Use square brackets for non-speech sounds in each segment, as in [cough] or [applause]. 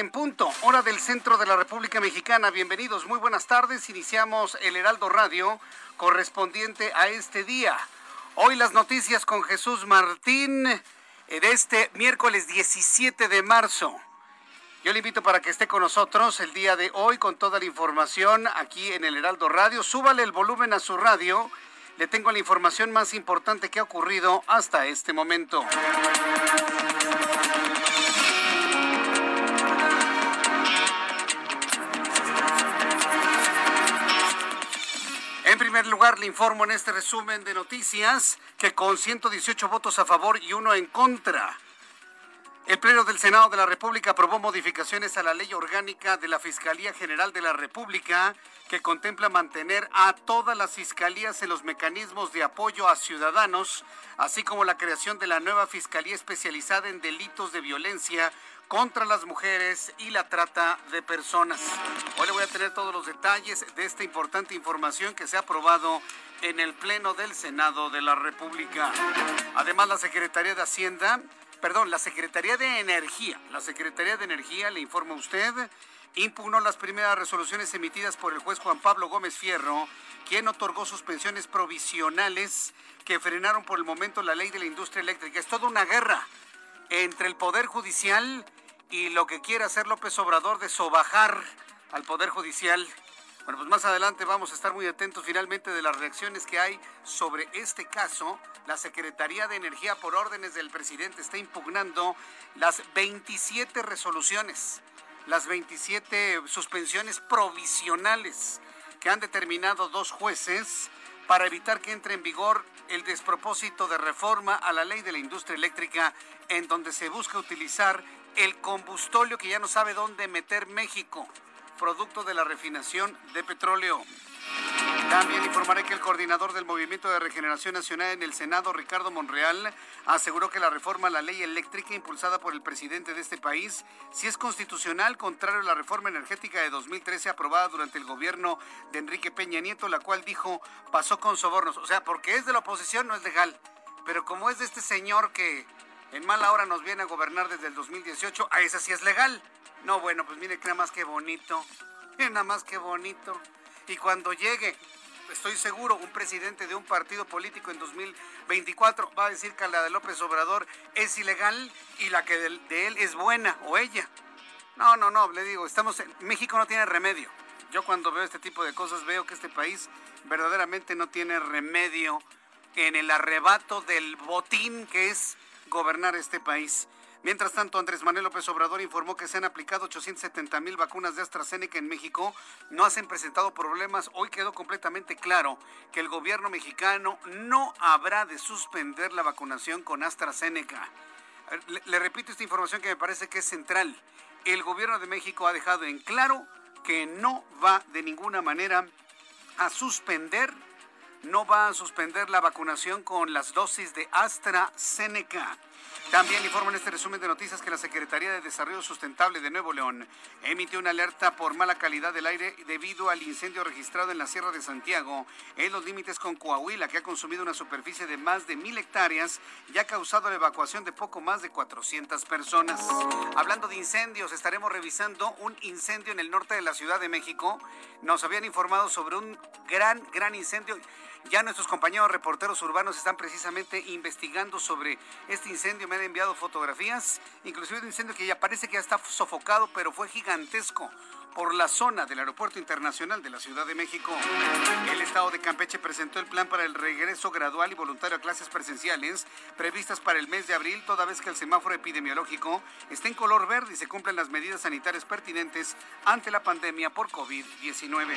En punto, hora del centro de la República Mexicana. Bienvenidos, muy buenas tardes. Iniciamos el Heraldo Radio correspondiente a este día. Hoy las noticias con Jesús Martín eh, de este miércoles 17 de marzo. Yo le invito para que esté con nosotros el día de hoy con toda la información aquí en el Heraldo Radio. Súbale el volumen a su radio. Le tengo la información más importante que ha ocurrido hasta este momento. Primer lugar, le informo en este resumen de noticias que con 118 votos a favor y uno en contra, el Pleno del Senado de la República aprobó modificaciones a la ley orgánica de la Fiscalía General de la República que contempla mantener a todas las fiscalías en los mecanismos de apoyo a ciudadanos, así como la creación de la nueva Fiscalía especializada en delitos de violencia contra las mujeres y la trata de personas. Hoy le voy a tener todos los detalles de esta importante información que se ha aprobado en el Pleno del Senado de la República. Además, la Secretaría de Hacienda, perdón, la Secretaría de Energía, la Secretaría de Energía, le informa a usted, impugnó las primeras resoluciones emitidas por el juez Juan Pablo Gómez Fierro, quien otorgó suspensiones provisionales que frenaron por el momento la ley de la industria eléctrica. Es toda una guerra entre el Poder Judicial y lo que quiere hacer López Obrador de sobajar al Poder Judicial. Bueno, pues más adelante vamos a estar muy atentos finalmente de las reacciones que hay sobre este caso. La Secretaría de Energía, por órdenes del presidente, está impugnando las 27 resoluciones, las 27 suspensiones provisionales que han determinado dos jueces para evitar que entre en vigor el despropósito de reforma a la ley de la industria eléctrica en donde se busca utilizar el combustóleo que ya no sabe dónde meter México, producto de la refinación de petróleo. También informaré que el coordinador del Movimiento de Regeneración Nacional en el Senado, Ricardo Monreal, aseguró que la reforma a la ley eléctrica impulsada por el presidente de este país sí es constitucional, contrario a la reforma energética de 2013 aprobada durante el gobierno de Enrique Peña Nieto, la cual dijo pasó con sobornos. O sea, porque es de la oposición no es legal, pero como es de este señor que en mala hora nos viene a gobernar desde el 2018, a esa sí es legal. No, bueno, pues mire, nada más que bonito, mire [laughs] nada más que bonito. Y cuando llegue, estoy seguro, un presidente de un partido político en 2024 va a decir que la de López Obrador es ilegal y la que de él es buena o ella. No, no, no, le digo, estamos en, México no tiene remedio. Yo cuando veo este tipo de cosas veo que este país verdaderamente no tiene remedio en el arrebato del botín que es gobernar este país. Mientras tanto, Andrés Manuel López Obrador informó que se han aplicado 870 mil vacunas de AstraZeneca en México. No han presentado problemas. Hoy quedó completamente claro que el gobierno mexicano no habrá de suspender la vacunación con AstraZeneca. Le repito esta información que me parece que es central. El gobierno de México ha dejado en claro que no va de ninguna manera a suspender no va a suspender la vacunación con las dosis de AstraZeneca. También informo en este resumen de noticias que la Secretaría de Desarrollo Sustentable de Nuevo León emitió una alerta por mala calidad del aire debido al incendio registrado en la Sierra de Santiago en los límites con Coahuila, que ha consumido una superficie de más de mil hectáreas y ha causado la evacuación de poco más de 400 personas. Hablando de incendios, estaremos revisando un incendio en el norte de la Ciudad de México. Nos habían informado sobre un gran, gran incendio. Ya nuestros compañeros reporteros urbanos están precisamente investigando sobre este incendio. Me han enviado fotografías, inclusive un incendio que ya parece que ya está sofocado, pero fue gigantesco por la zona del Aeropuerto Internacional de la Ciudad de México. El Estado de Campeche presentó el plan para el regreso gradual y voluntario a clases presenciales previstas para el mes de abril, toda vez que el semáforo epidemiológico está en color verde y se cumplen las medidas sanitarias pertinentes ante la pandemia por COVID-19.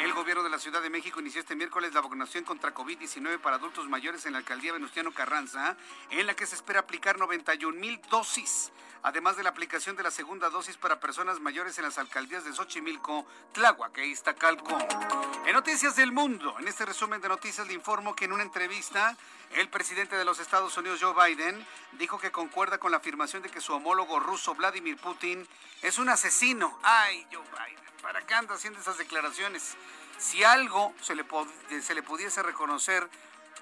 El gobierno de la Ciudad de México inició este miércoles la vacunación contra COVID-19 para adultos mayores en la alcaldía Venustiano Carranza, en la que se espera aplicar 91 mil dosis además de la aplicación de la segunda dosis para personas mayores en las alcaldías de Xochimilco, Tláhuac e Iztacalco. En Noticias del Mundo, en este resumen de noticias le informo que en una entrevista el presidente de los Estados Unidos, Joe Biden, dijo que concuerda con la afirmación de que su homólogo ruso, Vladimir Putin, es un asesino. Ay, Joe Biden, ¿para qué anda haciendo esas declaraciones? Si algo se le, se le pudiese reconocer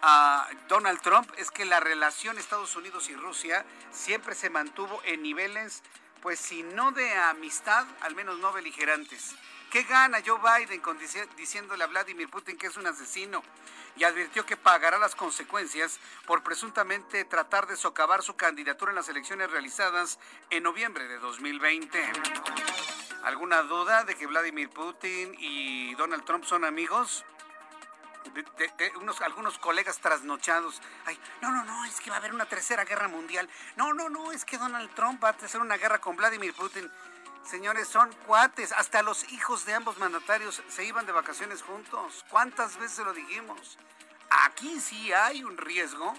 a Donald Trump es que la relación Estados Unidos y Rusia siempre se mantuvo en niveles, pues si no de amistad, al menos no beligerantes. ¿Qué gana Joe Biden diciéndole a Vladimir Putin que es un asesino? Y advirtió que pagará las consecuencias por presuntamente tratar de socavar su candidatura en las elecciones realizadas en noviembre de 2020. ¿Alguna duda de que Vladimir Putin y Donald Trump son amigos? Unos, algunos colegas trasnochados. Ay, no, no, no, es que va a haber una tercera guerra mundial. No, no, no, es que Donald Trump va a hacer una guerra con Vladimir Putin. Señores, son cuates. Hasta los hijos de ambos mandatarios se iban de vacaciones juntos. ¿Cuántas veces lo dijimos? Aquí sí hay un riesgo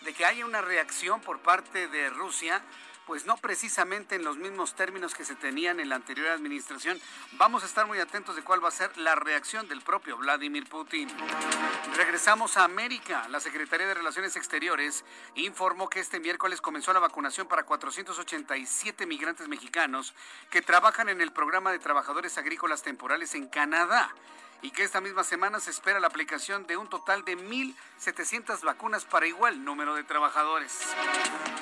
de que haya una reacción por parte de Rusia pues no precisamente en los mismos términos que se tenían en la anterior administración. Vamos a estar muy atentos de cuál va a ser la reacción del propio Vladimir Putin. Regresamos a América. La Secretaría de Relaciones Exteriores informó que este miércoles comenzó la vacunación para 487 migrantes mexicanos que trabajan en el programa de trabajadores agrícolas temporales en Canadá y que esta misma semana se espera la aplicación de un total de 1.700 vacunas para igual número de trabajadores.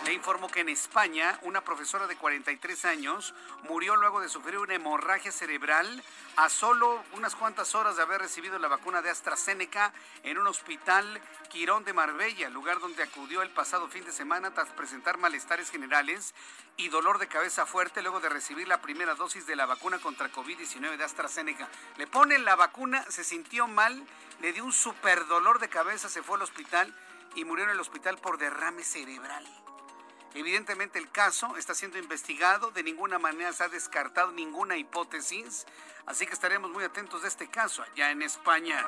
Le informo que en España una profesora de 43 años murió luego de sufrir una hemorragia cerebral a solo unas cuantas horas de haber recibido la vacuna de AstraZeneca en un hospital Quirón de Marbella, lugar donde acudió el pasado fin de semana tras presentar malestares generales y dolor de cabeza fuerte luego de recibir la primera dosis de la vacuna contra COVID-19 de AstraZeneca. Le ponen la vacuna, se sintió mal, le dio un super dolor de cabeza, se fue al hospital y murió en el hospital por derrame cerebral. Evidentemente el caso está siendo investigado, de ninguna manera se ha descartado ninguna hipótesis, así que estaremos muy atentos de este caso allá en España.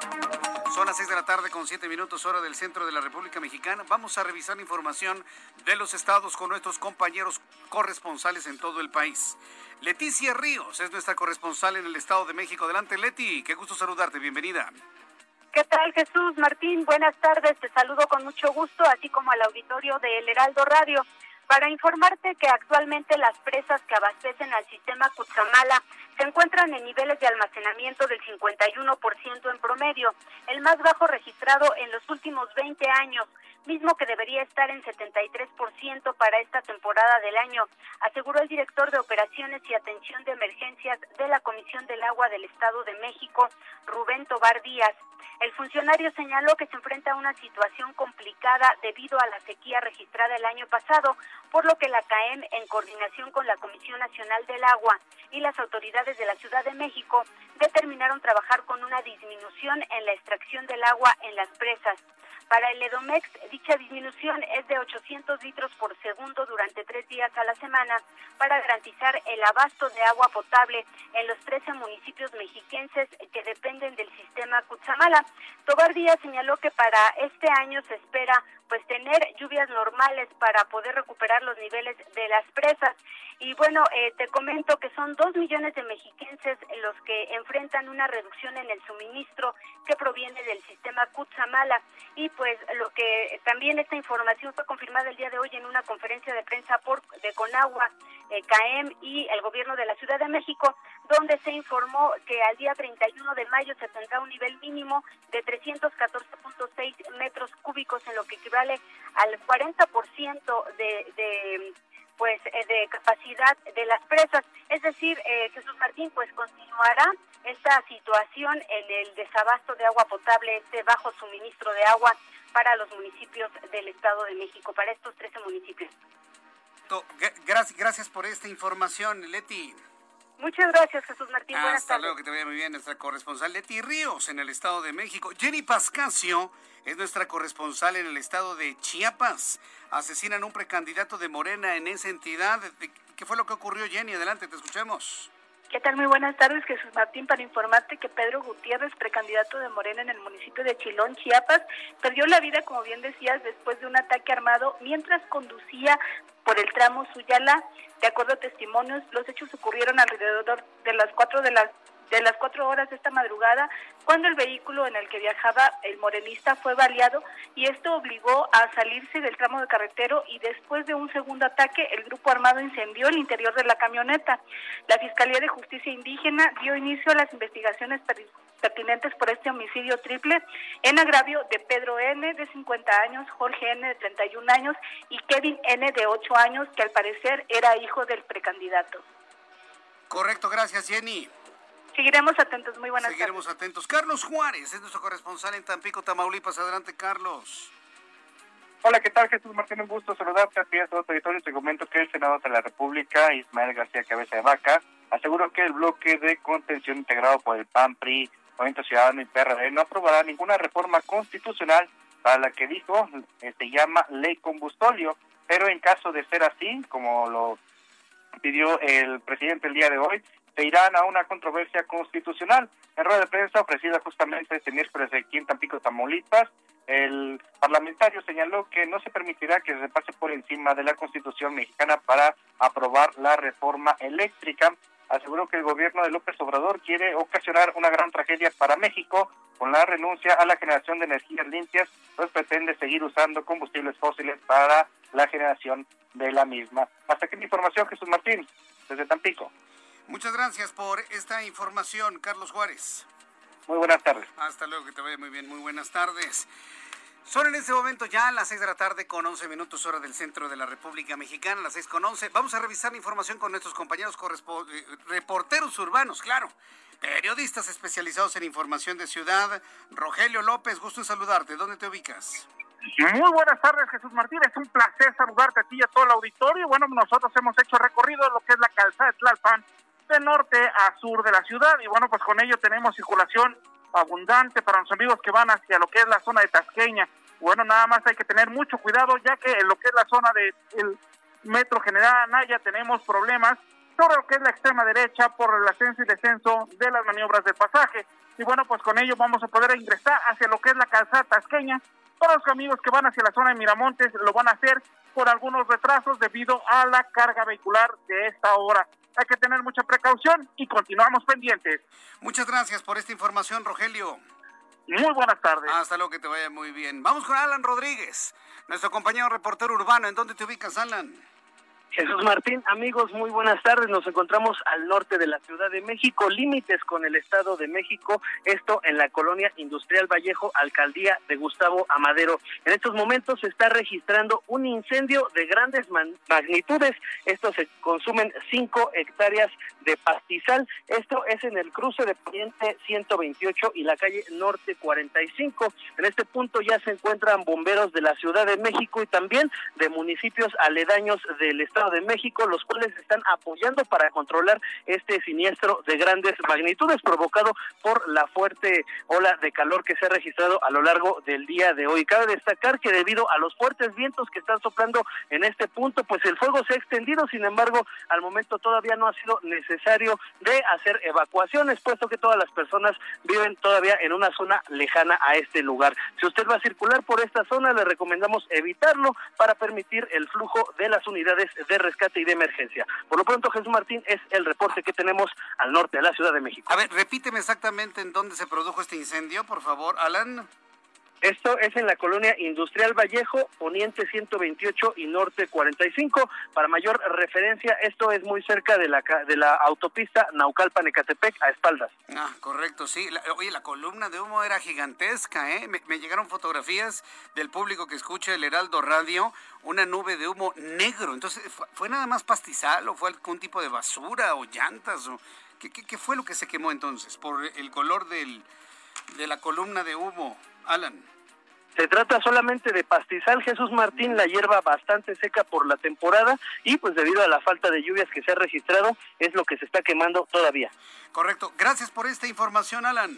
Son las 6 de la tarde con 7 minutos hora del centro de la República Mexicana. Vamos a revisar información de los estados con nuestros compañeros corresponsales en todo el país. Leticia Ríos es nuestra corresponsal en el Estado de México. Adelante Leti, qué gusto saludarte, bienvenida. ¿Qué tal Jesús Martín? Buenas tardes, te saludo con mucho gusto, así como al auditorio de El Heraldo Radio para informarte que actualmente las presas que abastecen al sistema Cutzamala se encuentran en niveles de almacenamiento del 51% en promedio, el más bajo registrado en los últimos 20 años, mismo que debería estar en 73% para esta temporada del año, aseguró el director de Operaciones y Atención de Emergencias de la Comisión del Agua del Estado de México, Rubén Tobar Díaz. El funcionario señaló que se enfrenta a una situación complicada debido a la sequía registrada el año pasado, por lo que la CAEM, en coordinación con la Comisión Nacional del Agua y las autoridades de la Ciudad de México, determinaron trabajar con una disminución en la extracción del agua en las presas. Para el Edomex, dicha disminución es de 800 litros por segundo durante tres días a la semana para garantizar el abasto de agua potable en los 13 municipios mexiquenses que dependen del sistema Cutzamala. Tobar Díaz señaló que para este año se espera pues tener lluvias normales para poder recuperar los niveles de las presas. Y bueno, eh, te comento que son dos millones de mexiquenses los que enfrentan una reducción en el suministro que proviene del sistema Cutzamala. Y pues lo que también esta información fue confirmada el día de hoy en una conferencia de prensa por de Conagua, CAEM y el gobierno de la Ciudad de México, donde se informó que al día 31 de mayo se tendrá un nivel mínimo de 314.6 metros cúbicos en lo que equivale al 40% de, de pues eh, de capacidad de las presas. Es decir, eh, Jesús Martín pues continuará esta situación en el desabasto de agua potable, este bajo suministro de agua para los municipios del Estado de México, para estos 13 municipios. Gracias, gracias por esta información, Leti. Muchas gracias, Jesús Martín. Hasta luego, que te vaya muy bien. Nuestra corresponsal Leti Ríos en el Estado de México. Jenny Pascasio es nuestra corresponsal en el Estado de Chiapas. Asesinan a un precandidato de Morena en esa entidad. ¿Qué fue lo que ocurrió, Jenny? Adelante, te escuchemos. ¿Qué tal? Muy buenas tardes, Jesús Martín, para informarte que Pedro Gutiérrez, precandidato de Morena en el municipio de Chilón, Chiapas, perdió la vida, como bien decías, después de un ataque armado mientras conducía por el tramo Suyala. De acuerdo a testimonios, los hechos ocurrieron alrededor de las cuatro de las de las cuatro horas de esta madrugada, cuando el vehículo en el que viajaba el morenista fue baleado y esto obligó a salirse del tramo de carretero y después de un segundo ataque el grupo armado incendió el interior de la camioneta. La Fiscalía de Justicia Indígena dio inicio a las investigaciones pertinentes por este homicidio triple en agravio de Pedro N de 50 años, Jorge N de 31 años y Kevin N de 8 años que al parecer era hijo del precandidato. Correcto, gracias Jenny. Seguiremos atentos, muy buenas Seguiremos atentos. Carlos Juárez es nuestro corresponsal en Tampico, Tamaulipas. Adelante, Carlos. Hola, ¿qué tal Jesús Martín? Un gusto saludarte a ti a todo territorio. Te comento que el Senado de la República, Ismael García Cabeza de Vaca, aseguró que el bloque de contención integrado por el PAN, PRI, Movimiento Ciudadano y PRD no aprobará ninguna reforma constitucional para la que dijo eh, se llama ley combustolio, pero en caso de ser así, como lo pidió el presidente el día de hoy, se irán a una controversia constitucional. En rueda de prensa ofrecida justamente este miércoles aquí en Tampico, Tamaulipas, el parlamentario señaló que no se permitirá que se pase por encima de la Constitución mexicana para aprobar la reforma eléctrica. Aseguró que el gobierno de López Obrador quiere ocasionar una gran tragedia para México con la renuncia a la generación de energías limpias, pues pretende seguir usando combustibles fósiles para la generación de la misma. Hasta aquí mi información, Jesús Martín, desde Tampico. Muchas gracias por esta información, Carlos Juárez. Muy buenas tardes. Hasta luego, que te vaya muy bien. Muy buenas tardes. Son en este momento ya las 6 de la tarde con 11 minutos hora del centro de la República Mexicana, las 6 con 11. Vamos a revisar la información con nuestros compañeros eh, reporteros urbanos, claro. Periodistas especializados en información de ciudad. Rogelio López, gusto en saludarte. ¿Dónde te ubicas? Muy buenas tardes, Jesús Martín. Es un placer saludarte a ti y a todo el auditorio. Bueno, nosotros hemos hecho recorrido lo que es la calzada de Tlalpan de norte a sur de la ciudad y bueno, pues con ello tenemos circulación abundante para los amigos que van hacia lo que es la zona de Tasqueña. Bueno, nada más hay que tener mucho cuidado ya que en lo que es la zona del Metro General Anaya tenemos problemas sobre lo que es la extrema derecha por el ascenso y descenso de las maniobras de pasaje. Y bueno, pues con ello vamos a poder ingresar hacia lo que es la calzada tasqueña. Todos los amigos que van hacia la zona de Miramontes lo van a hacer por algunos retrasos debido a la carga vehicular de esta hora hay que tener mucha precaución y continuamos pendientes. Muchas gracias por esta información, Rogelio. Muy buenas tardes. Hasta luego, que te vaya muy bien. Vamos con Alan Rodríguez, nuestro compañero reportero urbano. ¿En dónde te ubicas, Alan? Jesús Martín, amigos, muy buenas tardes. Nos encontramos al norte de la Ciudad de México, límites con el Estado de México, esto en la colonia Industrial Vallejo, alcaldía de Gustavo Amadero. En estos momentos se está registrando un incendio de grandes magnitudes. Esto se consumen cinco hectáreas de pastizal. Esto es en el cruce de Poniente 128 y la calle Norte 45. En este punto ya se encuentran bomberos de la Ciudad de México y también de municipios aledaños del Estado De México, los cuales están apoyando para controlar este siniestro de grandes magnitudes provocado por la fuerte ola de calor que se ha registrado a lo largo del día de hoy. Cabe destacar que debido a los fuertes vientos que están soplando en este punto, pues el fuego se ha extendido, sin embargo, al momento todavía no ha sido necesario de hacer evacuaciones, puesto que todas las personas viven todavía en una zona lejana a este lugar. Si usted va a circular por esta zona, le recomendamos evitarlo para permitir el flujo de las unidades de rescate y de emergencia. Por lo pronto, Jesús Martín es el reporte que tenemos al norte de la Ciudad de México. A ver, repíteme exactamente en dónde se produjo este incendio, por favor, Alan. Esto es en la colonia Industrial Vallejo, Poniente 128 y Norte 45. Para mayor referencia, esto es muy cerca de la, de la autopista Naucalpan-Ecatepec a espaldas. Ah, correcto, sí. oye, la columna de humo era gigantesca, ¿eh? Me, llegaron fotografías del público que escucha el Heraldo Radio, una nube de humo negro. Entonces, ¿fue, nada más pastizal o fue algún tipo de basura o llantas? O, ¿qué, qué, fue lo que se quemó entonces por el color del, de la columna de humo, Alan? Se trata solamente de pastizal Jesús Martín, la hierba bastante seca por la temporada y pues debido a la falta de lluvias que se ha registrado es lo que se está quemando todavía. Correcto. Gracias por esta información, Alan.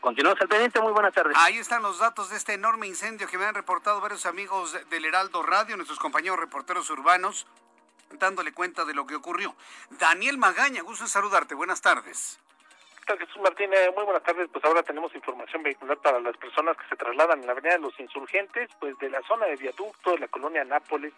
Continuamos al pendiente, muy buenas tardes. Ahí están los datos de este enorme incendio que me han reportado varios amigos del Heraldo Radio, nuestros compañeros reporteros urbanos, dándole cuenta de lo que ocurrió. Daniel Magaña, gusto en saludarte, buenas tardes. Jesús Martínez? Muy buenas tardes. Pues ahora tenemos información vehicular para las personas que se trasladan en la Avenida de los Insurgentes, pues de la zona de viaducto de la colonia Nápoles,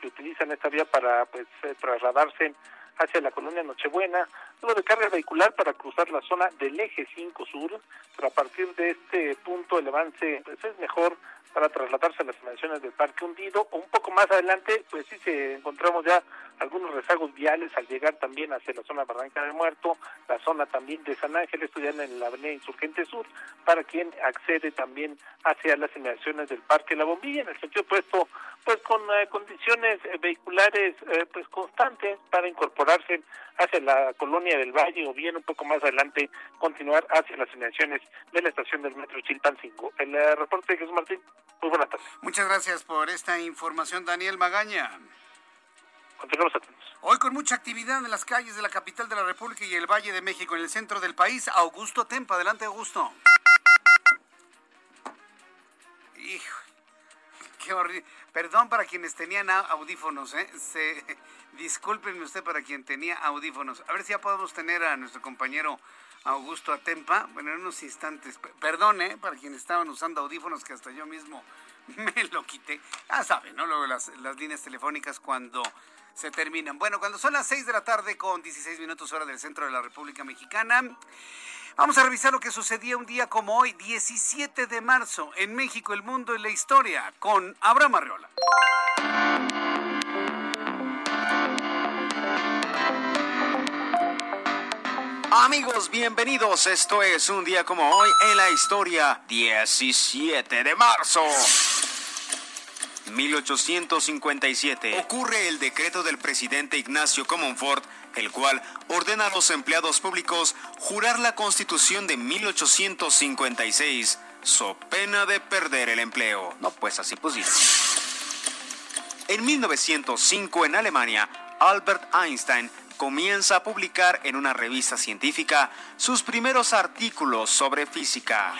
que utilizan esta vía para pues eh, trasladarse hacia la colonia Nochebuena, luego de carga vehicular para cruzar la zona del eje 5 sur, pero a partir de este punto el avance pues es mejor para trasladarse a las dimensiones del Parque Hundido o un poco más adelante, pues sí se encontramos ya algunos rezagos viales al llegar también hacia la zona Barranca del Muerto, la zona también de San Ángel, estudiando en la avenida Insurgente Sur, para quien accede también hacia las inmediaciones del Parque La Bombilla, en el sentido opuesto, pues con eh, condiciones eh, vehiculares eh, pues constantes para incorporarse hacia la colonia del Valle o bien un poco más adelante continuar hacia las inmediaciones de la estación del Metro Chilpancingo. El reporte de Jesús Martín. Muy buenas tardes. Muchas gracias por esta información, Daniel Magaña. Continuamos atentos. Hoy con mucha actividad en las calles de la capital de la República y el Valle de México, en el centro del país. Augusto Tempa, adelante Augusto. Hijo, qué horrible. Perdón para quienes tenían audífonos, ¿eh? Se, discúlpenme usted para quien tenía audífonos. A ver si ya podemos tener a nuestro compañero Augusto Atempa, bueno, en unos instantes, perdón, ¿eh? para quienes estaban usando audífonos que hasta yo mismo [laughs] me lo quité. Ah, saben, ¿no? Luego las, las líneas telefónicas cuando se terminan. Bueno, cuando son las 6 de la tarde con 16 minutos hora del centro de la República Mexicana, vamos a revisar lo que sucedía un día como hoy, 17 de marzo, en México, el mundo y la historia, con Abraham Arreola. Amigos, bienvenidos. Esto es un día como hoy en la historia, 17 de marzo. 1857 ocurre el decreto del presidente Ignacio Comonfort, el cual ordena a los empleados públicos jurar la constitución de 1856, so pena de perder el empleo. No, pues así pusieron. En 1905 en Alemania, Albert Einstein comienza a publicar en una revista científica sus primeros artículos sobre física.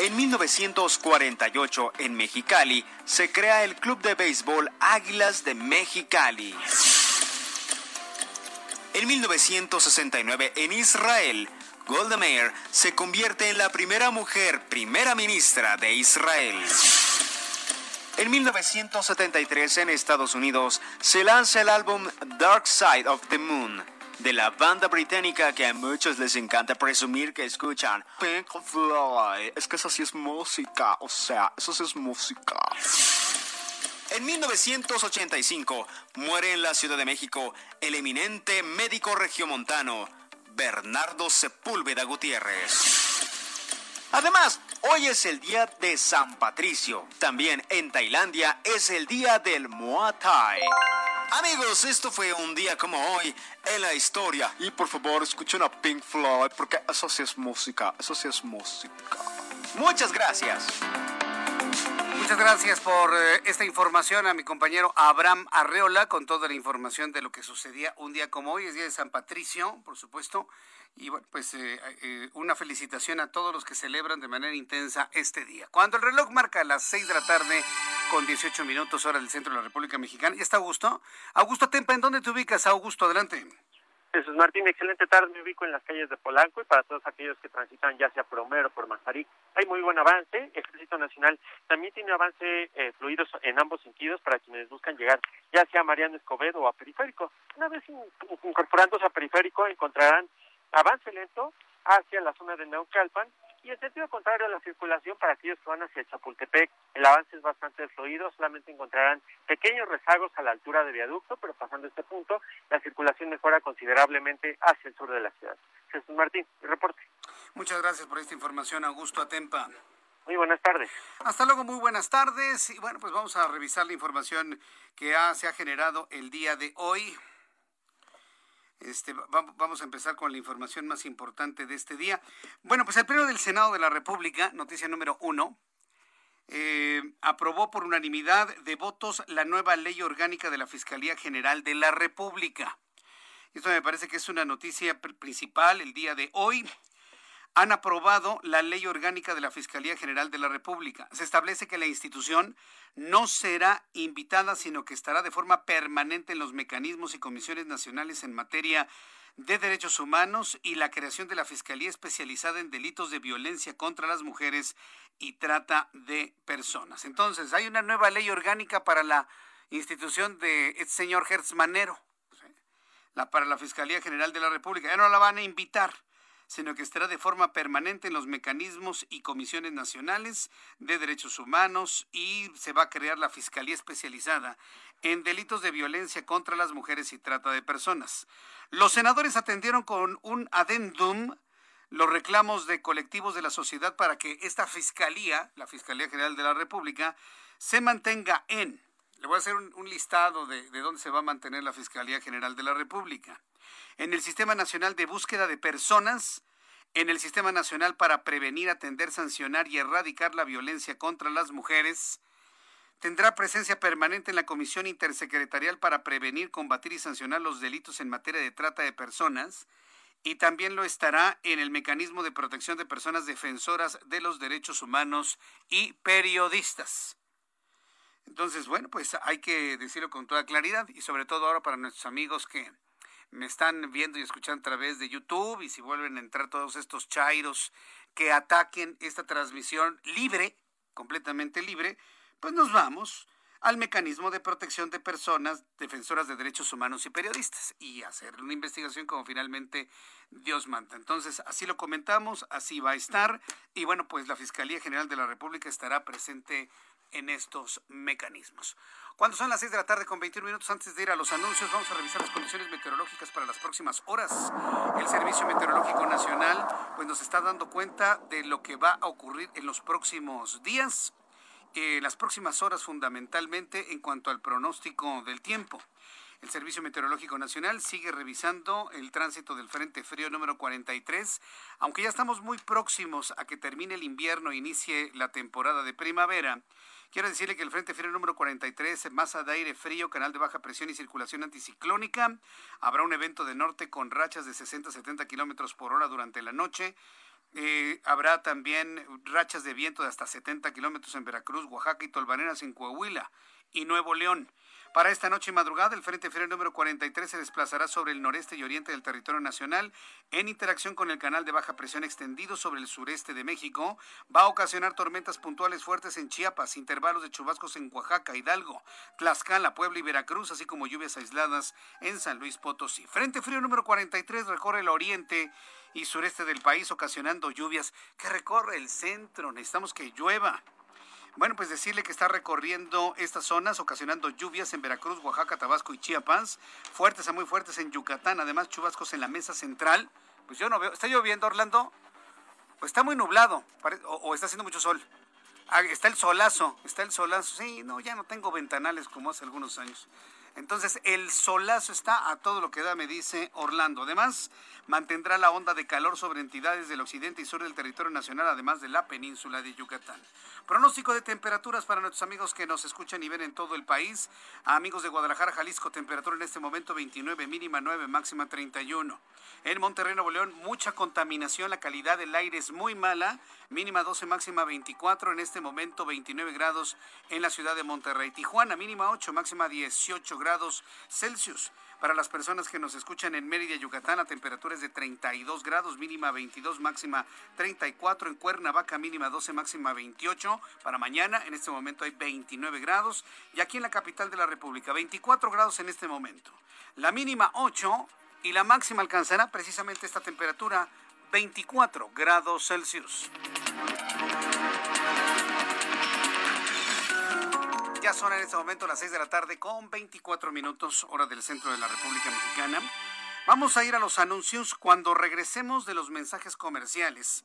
En 1948, en Mexicali, se crea el Club de Béisbol Águilas de Mexicali. En 1969, en Israel, Golda Meir se convierte en la primera mujer primera ministra de Israel. En 1973 en Estados Unidos se lanza el álbum Dark Side of the Moon de la banda británica que a muchos les encanta presumir que escuchan Pink Floyd. Es que eso sí es música, o sea, eso sí es música. En 1985 muere en la Ciudad de México el eminente médico regiomontano Bernardo Sepúlveda Gutiérrez. Además, hoy es el día de San Patricio. También en Tailandia es el día del Muay Thai. Amigos, esto fue un día como hoy en la historia. Y por favor, escuchen a Pink Floyd porque eso sí es música, eso sí es música. Muchas gracias. Muchas gracias por eh, esta información a mi compañero Abraham Arreola con toda la información de lo que sucedía un día como hoy, es día de San Patricio, por supuesto. Y bueno, pues eh, eh, una felicitación a todos los que celebran de manera intensa este día. Cuando el reloj marca las 6 de la tarde con 18 minutos hora del centro de la República Mexicana, ¿ya está Augusto? Augusto Tempa, ¿en dónde te ubicas, Augusto? Adelante. Jesús Martín, excelente tarde. Me ubico en las calles de Polanco y para todos aquellos que transitan ya sea por Homero o por Mazarí, hay muy buen avance. Ejército Nacional también tiene avance eh, fluidos en ambos sentidos para quienes buscan llegar ya sea a Mariano Escobedo o a Periférico. Una vez incorporándose a Periférico encontrarán avance lento hacia la zona de Neucalpan y en sentido contrario a la circulación para aquellos que van hacia Chapultepec, el avance es bastante fluido, solamente encontrarán pequeños rezagos a la altura de viaducto, pero pasando este punto, la circulación mejora considerablemente hacia el sur de la ciudad. Jesús Martín, reporte. Muchas gracias por esta información, Augusto Atempa. Muy buenas tardes. Hasta luego, muy buenas tardes. Y bueno, pues vamos a revisar la información que se ha generado el día de hoy. Este, vamos a empezar con la información más importante de este día. Bueno, pues el Pleno del Senado de la República, noticia número uno, eh, aprobó por unanimidad de votos la nueva ley orgánica de la Fiscalía General de la República. Esto me parece que es una noticia principal el día de hoy han aprobado la ley orgánica de la Fiscalía General de la República. Se establece que la institución no será invitada, sino que estará de forma permanente en los mecanismos y comisiones nacionales en materia de derechos humanos y la creación de la Fiscalía especializada en delitos de violencia contra las mujeres y trata de personas. Entonces, hay una nueva ley orgánica para la institución de este señor Hertz Manero, la, para la Fiscalía General de la República. Ya no la van a invitar sino que estará de forma permanente en los mecanismos y comisiones nacionales de derechos humanos y se va a crear la Fiscalía Especializada en delitos de violencia contra las mujeres y trata de personas. Los senadores atendieron con un adendum los reclamos de colectivos de la sociedad para que esta fiscalía, la Fiscalía General de la República, se mantenga en. Le voy a hacer un, listado de, de dónde se va a mantener la Fiscalía General de la República en el Sistema Nacional de Búsqueda de Personas, en el Sistema Nacional para Prevenir, Atender, Sancionar y Erradicar la Violencia contra las Mujeres, tendrá presencia permanente en la Comisión Intersecretarial para Prevenir, Combatir y Sancionar los Delitos en materia de trata de personas, y también lo estará en el Mecanismo de Protección de Personas Defensoras de los Derechos Humanos y Periodistas. Entonces, bueno, pues hay que decirlo con toda claridad y sobre todo ahora para nuestros amigos que me están viendo y escuchando a través de YouTube y si vuelven a entrar todos estos chairos que ataquen esta transmisión libre, completamente libre, pues nos vamos al mecanismo de protección de personas defensoras de derechos humanos y periodistas y hacer una investigación como finalmente Dios manda. Entonces, así lo comentamos, así va a estar y bueno, pues la Fiscalía General de la República estará presente en estos mecanismos. Cuando son las 6 de la tarde con 21 minutos antes de ir a los anuncios, vamos a revisar las condiciones meteorológicas para las próximas horas. El Servicio Meteorológico Nacional pues nos está dando cuenta de lo que va a ocurrir en los próximos días, en las próximas horas fundamentalmente en cuanto al pronóstico del tiempo. El Servicio Meteorológico Nacional sigue revisando el tránsito del Frente Frío número 43, aunque ya estamos muy próximos a que termine el invierno e inicie la temporada de primavera. Quiero decirle que el Frente Frío número 43, masa de aire frío, canal de baja presión y circulación anticiclónica. Habrá un evento de norte con rachas de 60 a 70 kilómetros por hora durante la noche. Eh, habrá también rachas de viento de hasta 70 kilómetros en Veracruz, Oaxaca y Tolvaneras en Coahuila y Nuevo León. Para esta noche y madrugada, el Frente Frío número 43 se desplazará sobre el noreste y oriente del territorio nacional en interacción con el canal de baja presión extendido sobre el sureste de México. Va a ocasionar tormentas puntuales fuertes en Chiapas, intervalos de chubascos en Oaxaca, Hidalgo, Tlaxcala, Puebla y Veracruz, así como lluvias aisladas en San Luis Potosí. Frente Frío número 43 recorre el oriente y sureste del país ocasionando lluvias que recorre el centro. Necesitamos que llueva. Bueno, pues decirle que está recorriendo estas zonas, ocasionando lluvias en Veracruz, Oaxaca, Tabasco y Chiapas, fuertes a muy fuertes en Yucatán, además chubascos en la mesa central. Pues yo no veo, ¿está lloviendo Orlando? Está muy nublado, o, está haciendo mucho sol. Ah, está el solazo, está el solazo. Sí, no, ya no tengo ventanales como hace algunos años. Entonces, el solazo está a todo lo que da, me dice Orlando. Además, mantendrá la onda de calor sobre entidades del occidente y sur del territorio nacional, además de la península de Yucatán. Pronóstico de temperaturas para nuestros amigos que nos escuchan y ven en todo el país. amigos de Guadalajara, Jalisco, temperatura en este momento 29, mínima 9, máxima 31. En Monterrey, Nuevo León, mucha contaminación, la calidad del aire es muy mala, mínima 12, máxima 24, en este momento 29 grados en la ciudad de Monterrey. Tijuana, mínima 8, máxima 18 grados Celsius. Para las personas que nos escuchan en Mérida, Yucatán, la temperatura es de 32 grados, mínima 22, máxima 34. En Cuernavaca, mínima 12, máxima 28. Para mañana, en este momento hay 29 grados. Y aquí en la capital de la República, 24 grados en este momento. La mínima 8 y la máxima alcanzará precisamente esta temperatura, 24 grados Celsius. Ya son en este momento las 6 de la tarde con 24 minutos hora del centro de la República Mexicana. Vamos a ir a los anuncios cuando regresemos de los mensajes comerciales.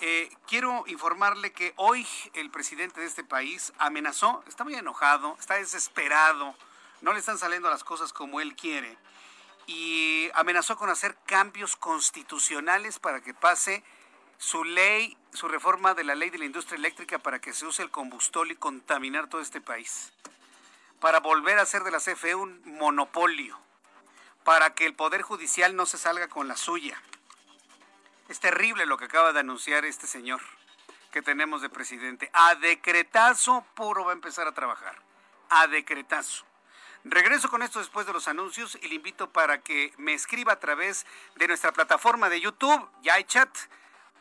Eh, quiero informarle que hoy el presidente de este país amenazó, está muy enojado, está desesperado, no le están saliendo las cosas como él quiere y amenazó con hacer cambios constitucionales para que pase su ley, su reforma de la ley de la industria eléctrica para que se use el combustol y contaminar todo este país. Para volver a hacer de la CFE un monopolio. Para que el Poder Judicial no se salga con la suya. Es terrible lo que acaba de anunciar este señor que tenemos de presidente. A decretazo puro va a empezar a trabajar. A decretazo. Regreso con esto después de los anuncios y le invito para que me escriba a través de nuestra plataforma de YouTube. Ya hay chat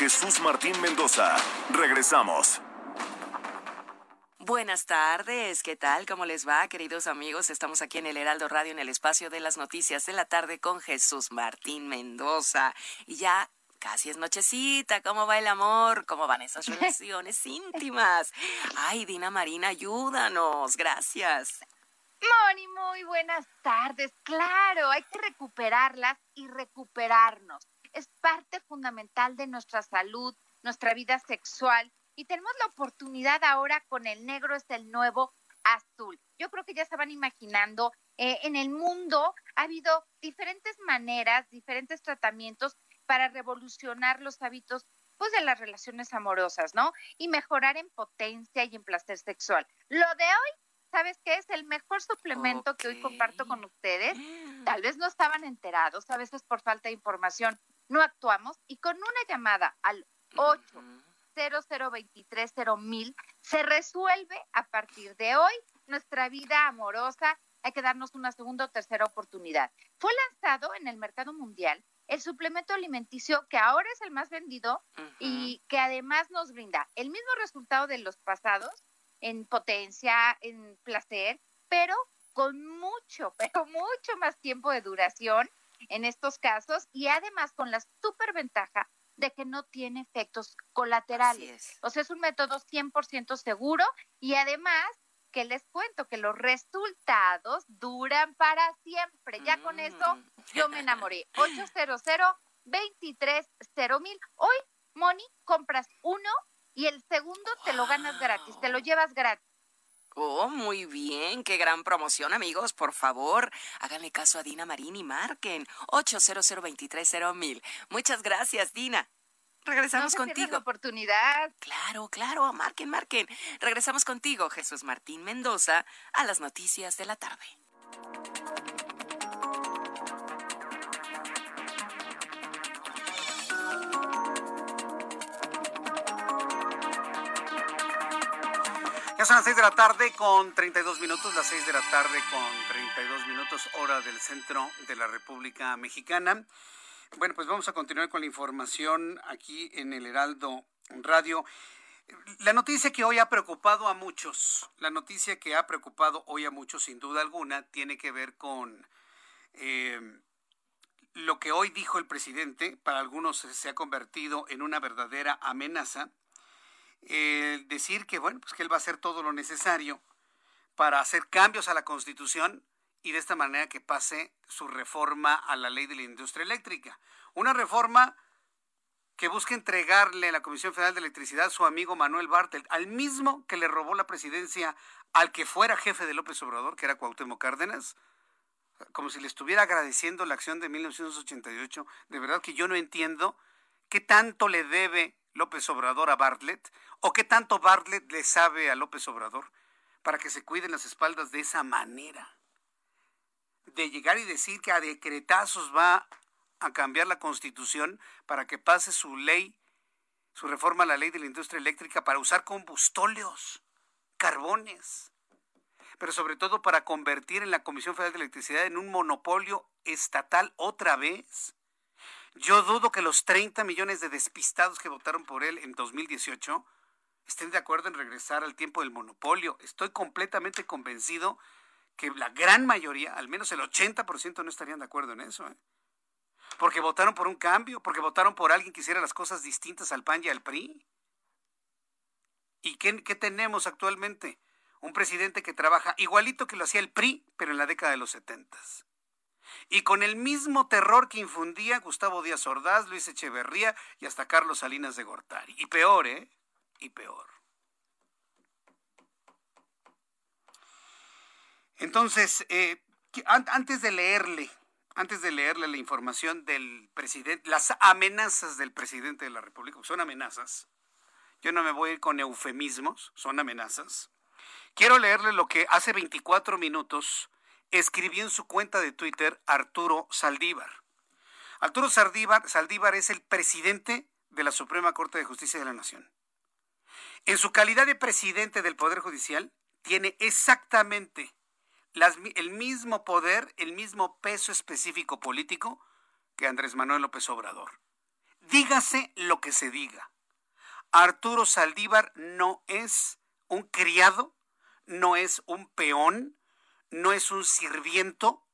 Jesús Martín Mendoza. Regresamos. Buenas tardes, ¿qué tal? ¿Cómo les va, queridos amigos? Estamos aquí en el Heraldo Radio en el espacio de las noticias de la tarde con Jesús Martín Mendoza. Y ya casi es nochecita, ¿cómo va el amor? ¿Cómo van esas [laughs] relaciones íntimas? Ay, Dina Marina, ayúdanos, gracias. Moni, muy buenas tardes. Claro, hay que recuperarlas y recuperarnos es parte fundamental de nuestra salud, nuestra vida sexual y tenemos la oportunidad ahora con el negro es el nuevo azul. Yo creo que ya van imaginando, eh, en el mundo ha habido diferentes maneras, diferentes tratamientos para revolucionar los hábitos pues de las relaciones amorosas, ¿no? Y mejorar en potencia y en placer sexual. Lo de hoy, ¿sabes qué? Es el mejor suplemento que hoy comparto con ustedes. Tal vez no estaban enterados, a veces por falta de información, no actuamos y con una llamada al 8 mil se resuelve a partir de hoy nuestra vida amorosa. Hay que darnos una segunda o tercera oportunidad. Fue lanzado en el mercado mundial el suplemento alimenticio que ahora es el más vendido y que además nos brinda el mismo resultado de los pasados en potencia, en placer, pero con mucho, [laughs] pero mucho más tiempo de duración en estos casos y además con la superventaja de que no tiene efectos colaterales. O sea, es un método 100% seguro y además que les cuento que los resultados duran para siempre. Ya con eso mm. yo me enamoré. [laughs] 800 230 mil. Hoy, Moni, compras uno y el segundo te lo ganas gratis, te lo llevas gratis. Oh, muy bien, qué gran promoción, amigos. Por favor, háganle caso a Dina Marín y marquen 800 mil. Muchas gracias, Dina. Regresamos no contigo. oportunidad. Claro, claro, marquen, marquen. Regresamos contigo, Jesús Martín Mendoza, a las noticias de la tarde. Ya son las 6 de la tarde con 32 minutos, las 6 de la tarde con 32 minutos hora del centro de la República Mexicana. Bueno, pues vamos a continuar con la información aquí en el Heraldo Radio. La noticia que hoy ha preocupado a muchos, la noticia que ha preocupado hoy a muchos sin duda alguna, tiene que ver con eh, lo que hoy dijo el presidente, para algunos se ha convertido en una verdadera amenaza, el decir que, bueno, pues que él va a hacer todo lo necesario para hacer cambios a la Constitución y de esta manera que pase su reforma a la ley de la industria eléctrica. Una reforma que busca entregarle a la Comisión Federal de Electricidad a su amigo Manuel Bartel, al mismo que le robó la presidencia al que fuera jefe de López Obrador, que era Cuauhtémoc Cárdenas, como si le estuviera agradeciendo la acción de 1988. De verdad que yo no entiendo qué tanto le debe López Obrador a Bartlett o qué tanto Bartlett le sabe a López Obrador para que se cuiden las espaldas de esa manera. De llegar y decir que a decretazos va a cambiar la constitución para que pase su ley, su reforma a la ley de la industria eléctrica para usar combustóleos, carbones, pero sobre todo para convertir en la Comisión Federal de Electricidad en un monopolio estatal otra vez. Yo dudo que los 30 millones de despistados que votaron por él en 2018 estén de acuerdo en regresar al tiempo del monopolio. Estoy completamente convencido que la gran mayoría, al menos el 80% no estarían de acuerdo en eso. ¿eh? porque votaron por un cambio, porque votaron por alguien que hiciera las cosas distintas al PAN y al PRI. ¿Y qué, tenemos actualmente? Un presidente que trabaja igualito que lo hacía el PRI, pero en la década de los setentas. Y con el mismo terror que infundía Gustavo Díaz Ordaz, Luis Echeverría y hasta Carlos Salinas de Gortari. Y peor, ¿eh? Y peor. Entonces, eh, antes de leerle antes de leerle la información del presidente, las amenazas del presidente de la República, son amenazas. Yo no me voy a ir con eufemismos, son amenazas. Quiero leerle lo que hace 24 minutos escribió en su cuenta de Twitter Arturo Saldívar. Arturo Saldívar, es el presidente de la Suprema Corte de Justicia de la Nación. En su calidad de presidente del Poder Judicial, tiene exactamente el mismo poder, el mismo peso específico político que Andrés Manuel López Obrador. Dígase lo que se diga. Arturo Saldívar no es un criado, no es un peón, no es un sirviento,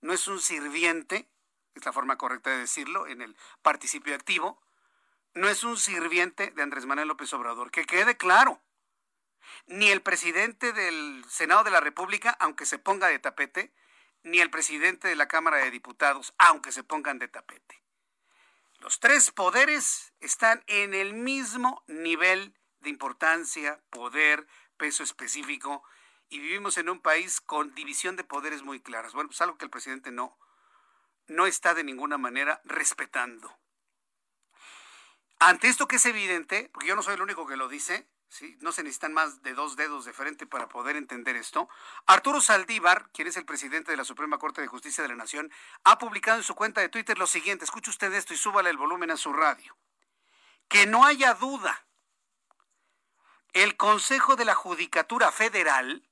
no es un sirviente, es la forma correcta de decirlo en el participio activo, no es un sirviente de Andrés Manuel López Obrador. Que quede claro, ni el presidente del Senado de la República, aunque se ponga de tapete, ni el presidente de la Cámara de Diputados, aunque se pongan de tapete. Los tres poderes están en el mismo nivel de importancia, poder, peso específico, y vivimos en un país con división de poderes muy claras. Bueno, pues algo que el presidente no, no está de ninguna manera respetando. Ante esto que es evidente, porque yo no soy el único que lo dice, no se necesitan más de dos dedos de frente para poder entender esto. Arturo Saldívar, quien es el presidente de la Suprema Corte de Justicia de la Nación, ha publicado en su cuenta de Twitter lo siguiente. Escuche usted esto y súbale el volumen a su radio. Que no haya duda, el Consejo de la Judicatura Federal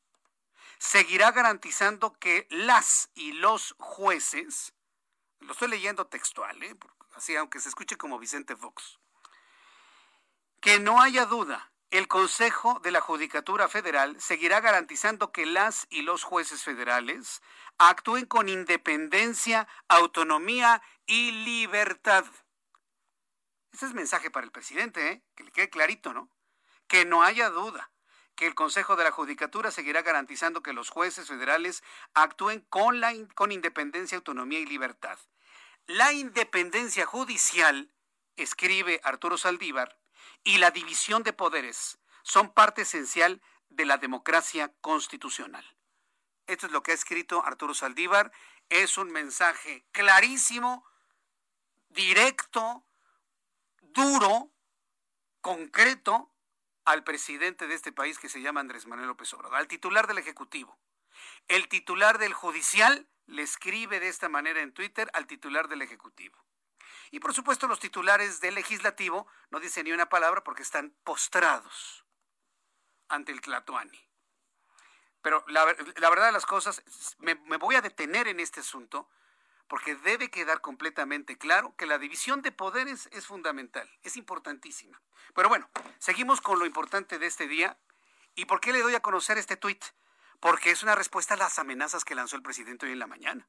seguirá garantizando que las y los jueces, lo estoy leyendo textual, ¿eh? así aunque se escuche como Vicente Fox, que no haya duda el Consejo de la Judicatura Federal seguirá garantizando que las y los jueces federales actúen con independencia, autonomía y libertad. Ese es mensaje para el presidente, ¿eh? que le quede clarito, ¿no? Que no haya duda que el Consejo de la Judicatura seguirá garantizando que los jueces federales actúen con, independencia, autonomía y libertad. La independencia judicial, escribe Arturo Saldívar, y la división de poderes son parte esencial de la democracia constitucional. Esto es lo que ha escrito Arturo Saldívar. Es un mensaje clarísimo, directo, duro, concreto al presidente de este país que se llama Andrés Manuel López Obrador, al titular del Ejecutivo. El titular del Judicial le escribe de esta manera en Twitter al titular del Ejecutivo. Y por supuesto los titulares del legislativo no dicen ni una palabra porque están postrados ante el Tlatoani. Pero la, verdad de las cosas, me, me voy a detener en este asunto porque debe quedar completamente claro que la división de poderes es fundamental, es importantísima. Pero bueno, seguimos con lo importante de este día. ¿Y por qué le doy a conocer este tuit? Porque es una respuesta a las amenazas que lanzó el presidente hoy en la mañana.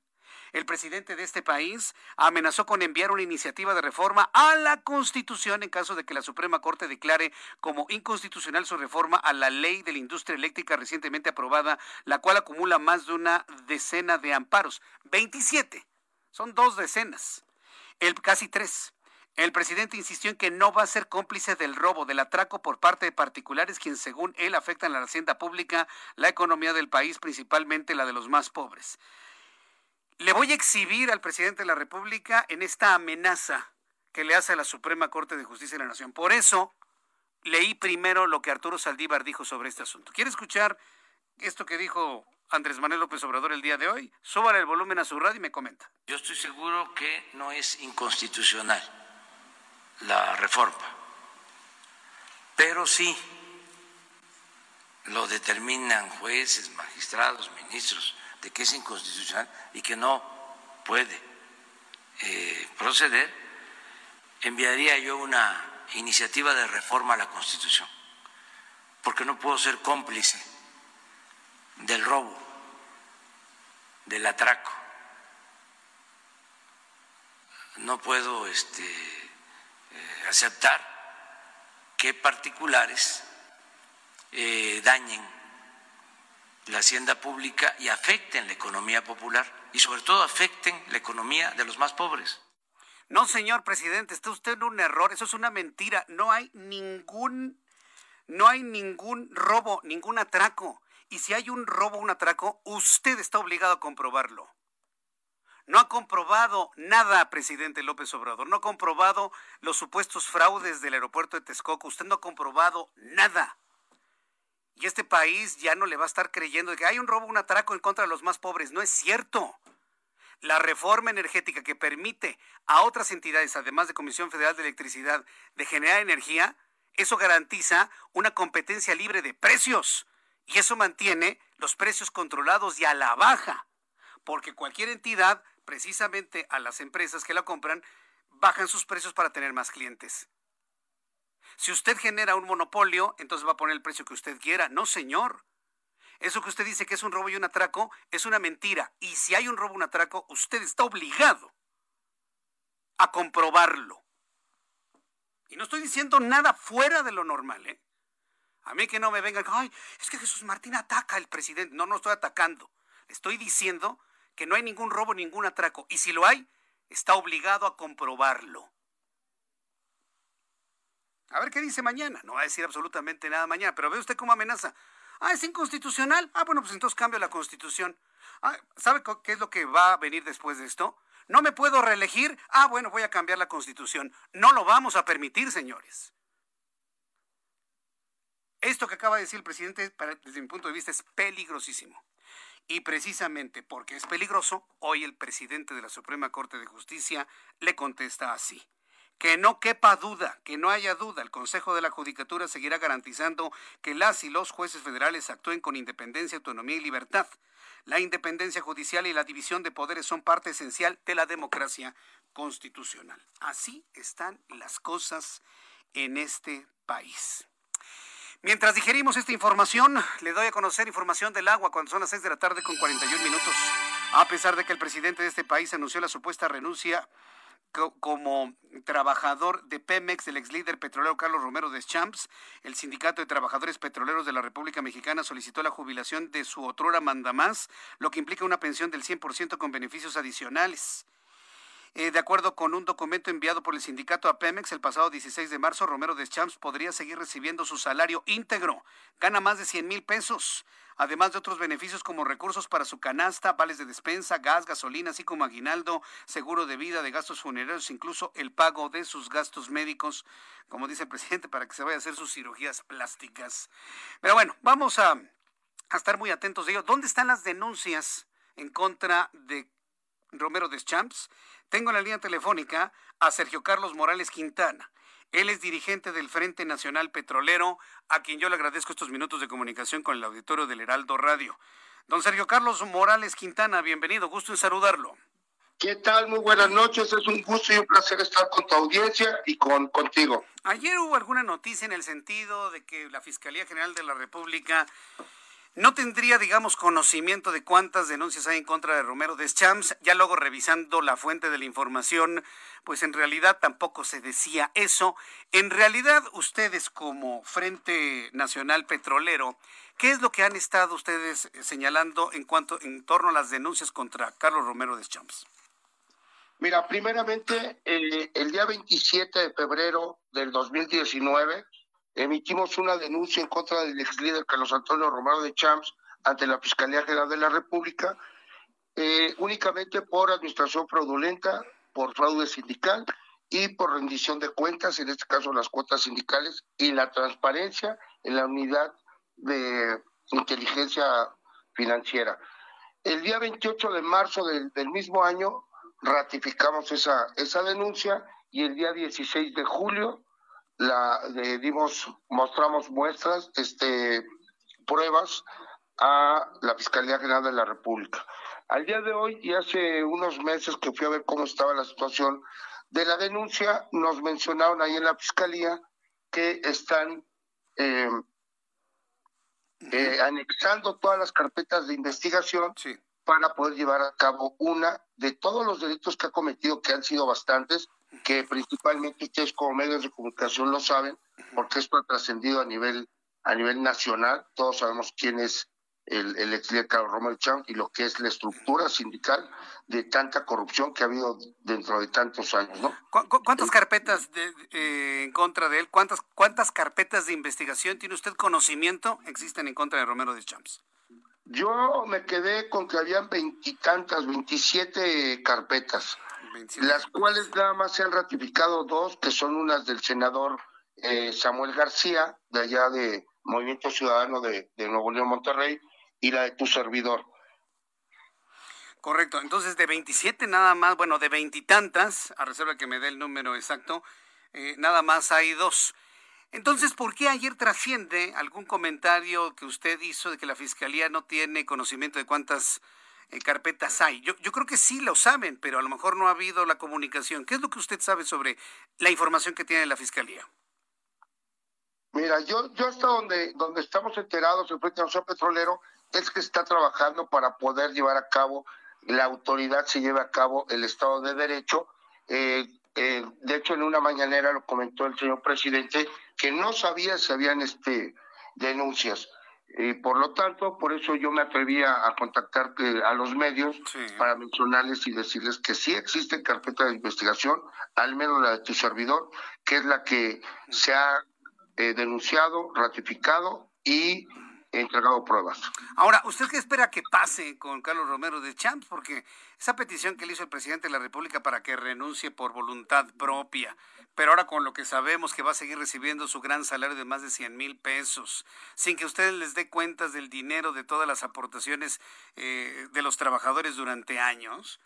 El presidente de este país amenazó con enviar una iniciativa de reforma a la Constitución en caso de que la Suprema Corte declare como inconstitucional su reforma a la ley de la industria eléctrica recientemente aprobada, la cual acumula más de una decena de amparos. 27. Son dos decenas. El casi tres. El presidente insistió en que no va a ser cómplice del robo, del atraco por parte de particulares, quienes según él afectan a la hacienda pública, la economía del país, principalmente la de los más pobres. Le voy a exhibir al presidente de la República en esta amenaza que le hace a la Suprema Corte de Justicia de la Nación. Por eso leí primero lo que Arturo Saldívar dijo sobre este asunto. ¿Quiere escuchar esto que dijo Andrés Manuel López Obrador el día de hoy? Súbale el volumen a su radio y me comenta. Yo estoy seguro que no es inconstitucional la reforma, pero sí lo determinan jueces, magistrados, ministros de que es inconstitucional y que no puede eh, proceder, enviaría yo una iniciativa de reforma a la Constitución, porque no puedo ser cómplice del robo, del atraco, no puedo este, eh, aceptar que particulares eh, dañen la hacienda pública y afecten la economía popular y sobre todo afecten la economía de los más pobres. No, señor presidente, está usted en un error, eso es una mentira. No hay ningún no hay ningún robo, ningún atraco. Y si hay un robo, un atraco, usted está obligado a comprobarlo. No ha comprobado nada, presidente López Obrador. No ha comprobado los supuestos fraudes del aeropuerto de Texcoco. Usted no ha comprobado nada. Y este país ya no le va a estar creyendo de que hay un robo, un atraco en contra de los más pobres. No es cierto. La reforma energética que permite a otras entidades, además de Comisión Federal de Electricidad, de generar energía, eso garantiza una competencia libre de precios. Y eso mantiene los precios controlados y a la baja. Porque cualquier entidad, precisamente a las empresas que la compran, bajan sus precios para tener más clientes. Si usted genera un monopolio, entonces va a poner el precio que usted quiera. No, señor. Eso que usted dice que es un robo y un atraco es una mentira. Y si hay un robo y un atraco, usted está obligado a comprobarlo. Y no estoy diciendo nada fuera de lo normal, ¿eh? A mí que no me vengan, ay, es que Jesús Martín ataca al presidente. No, no estoy atacando. estoy diciendo que no hay ningún robo, ningún atraco. Y si lo hay, está obligado a comprobarlo. A ver qué dice mañana. No va a decir absolutamente nada mañana, pero ve usted cómo amenaza. Ah, es inconstitucional. Ah, bueno, pues entonces cambio la constitución. Ah, ¿Sabe qué es lo que va a venir después de esto? No me puedo reelegir. Ah, bueno, voy a cambiar la constitución. No lo vamos a permitir, señores. Esto que acaba de decir el presidente, desde mi punto de vista, es peligrosísimo. Y precisamente porque es peligroso, hoy el presidente de la Suprema Corte de Justicia le contesta así. Que no quepa duda, que no haya duda, el Consejo de la Judicatura seguirá garantizando que las y los jueces federales actúen con independencia, autonomía y libertad. La independencia judicial y la división de poderes son parte esencial de la democracia constitucional. Así están las cosas en este país. Mientras digerimos esta información, le doy a conocer información del agua cuando son las 6 de la tarde con 41 minutos. A pesar de que el presidente de este país anunció la supuesta renuncia como trabajador de Pemex, el ex líder petrolero Carlos Romero de Champs, el Sindicato de Trabajadores Petroleros de la República Mexicana solicitó la jubilación de su otrora mandamás, lo que implica una pensión del 100% con beneficios adicionales. Eh, de acuerdo con un documento enviado por el sindicato a Pemex el pasado 16 de marzo, Romero de Champs podría seguir recibiendo su salario íntegro. Gana más de 100 mil pesos además de otros beneficios como recursos para su canasta, vales de despensa, gas, gasolina, así como aguinaldo, seguro de vida, de gastos funerarios, incluso el pago de sus gastos médicos, como dice el presidente, para que se vaya a hacer sus cirugías plásticas. Pero bueno, vamos a, estar muy atentos de ello. ¿Dónde están las denuncias en contra de Romero Deschamps? Tengo en la línea telefónica a Sergio Carlos Morales Quintana. Él es dirigente del Frente Nacional Petrolero, a quien yo le agradezco estos minutos de comunicación con el auditorio del Heraldo Radio. Don Sergio Carlos Morales Quintana, bienvenido, gusto en saludarlo. ¿Qué tal? Muy buenas noches. Es un gusto y un placer estar con tu audiencia y con contigo. Ayer hubo alguna noticia en el sentido de que la Fiscalía General de la República no tendría, digamos, conocimiento de cuántas denuncias hay en contra de Romero Deschamps. Ya luego revisando la fuente de la información, pues en realidad tampoco se decía eso. En realidad, ustedes como Frente Nacional Petrolero, ¿qué es lo que han estado ustedes señalando en cuanto en torno a las denuncias contra Carlos Romero Deschamps? Mira, primeramente, eh, el día 27 de febrero del 2019 emitimos una denuncia en contra del ex líder Carlos Antonio Romero de Champs ante la Fiscalía General de la República, eh, únicamente por administración fraudulenta, por fraude sindical y por rendición de cuentas, en este caso las cuotas sindicales, y la transparencia en la unidad de inteligencia financiera. El día 28 de marzo del, del mismo año ratificamos esa, esa denuncia y el día 16 de julio la dimos, mostramos muestras, este, pruebas a la Fiscalía General de la República. Al día de hoy y hace unos meses que fui a ver cómo estaba la situación de la denuncia, nos mencionaron ahí en la Fiscalía que están eh, eh, anexando todas las carpetas de investigación para poder llevar a cabo una de todos los delitos que ha cometido, que han sido bastantes, que principalmente ustedes como medios de comunicación lo saben, porque esto ha trascendido a nivel a nivel nacional. Todos sabemos quién es el, el ex Carlos Romero y lo que es la estructura sindical de tanta corrupción que ha habido dentro de tantos años, ¿no? ¿Cuántas carpetas de, eh, en contra de él? ¿Cuántas cuántas carpetas de investigación tiene usted conocimiento existen en contra de Romero de Champs? Yo me quedé con que habían veintitantas, veintisiete carpetas las cuales nada más se han ratificado dos, que son unas del senador eh, Samuel García, de allá de Movimiento Ciudadano de, Nuevo León, Monterrey, y la de tu servidor. Correcto, entonces de 27 nada más, bueno, de veintitantas, a reserva que me dé el número exacto, eh, nada más hay dos. Entonces, ¿por qué ayer trasciende algún comentario que usted hizo de que la Fiscalía no tiene conocimiento de cuántas eh, carpetas hay. Yo, yo creo que sí lo saben, pero a lo mejor no ha habido la comunicación. ¿Qué es lo que usted sabe sobre la información que tiene la Fiscalía? Mira, yo, yo hasta donde, donde estamos enterados en Frente Nacional Petrolero es que está trabajando para poder llevar a cabo, la autoridad se lleve a cabo el Estado de Derecho. Eh, eh, de hecho, en una mañanera lo comentó el señor presidente que no sabía si habían este denuncias. Y por lo tanto, por eso yo me atrevía a contactar eh, a los medios para mencionarles y decirles que sí existe carpeta de investigación, al menos la de tu servidor, que es la que se ha eh, denunciado, ratificado y entregado pruebas. Ahora, ¿usted qué espera que pase con Carlos Romero de Champs? Porque esa petición que le hizo el presidente de la República para que renuncie por voluntad propia, pero ahora con lo que sabemos que va a seguir recibiendo su gran salario de más de 100 mil pesos, sin que ustedes les dé cuentas del dinero de todas las aportaciones eh, de los trabajadores durante años,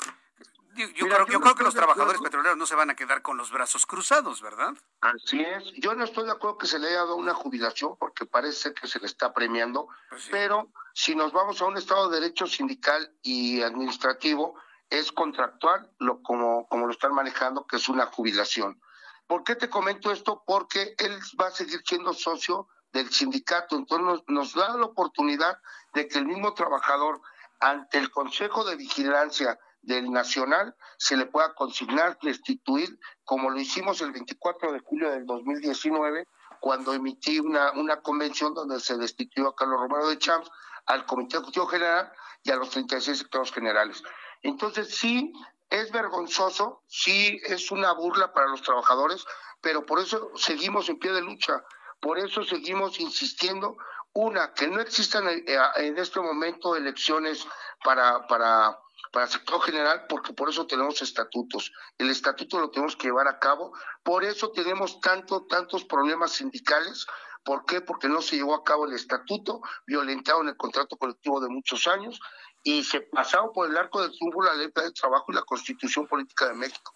yo, creo, yo creo que los trabajadores petroleros no se van a quedar con los brazos cruzados, ¿verdad? Así es. Yo no estoy de acuerdo que se le haya dado una jubilación porque parece que se le está premiando, pues pero si nos vamos a un Estado de Derecho sindical y administrativo, es contractual lo como, como lo están manejando, que es una jubilación. ¿Por qué te comento esto? Porque él va a seguir siendo socio del sindicato, entonces nos, nos da la oportunidad de que el mismo trabajador ante el Consejo de Vigilancia del Nacional se le pueda consignar, destituir, como lo hicimos el 24 de julio del 2019, cuando emití una, una convención donde se destituyó a Carlos Romero de Champs, al Comité Ejecutivo General y a los 36 sectores generales. Entonces, sí, es vergonzoso, sí es una burla para los trabajadores, pero por eso seguimos en pie de lucha, por eso seguimos insistiendo, una, que no existan eh, en este momento elecciones para, para para el sector general, porque por eso tenemos estatutos. El estatuto lo tenemos que llevar a cabo, por eso tenemos tanto, tantos problemas sindicales. ¿Por qué? Porque no se llevó a cabo el estatuto, violentaron el contrato colectivo de muchos años y se pasaron por el arco del triunfo la ley de trabajo y la constitución política de México.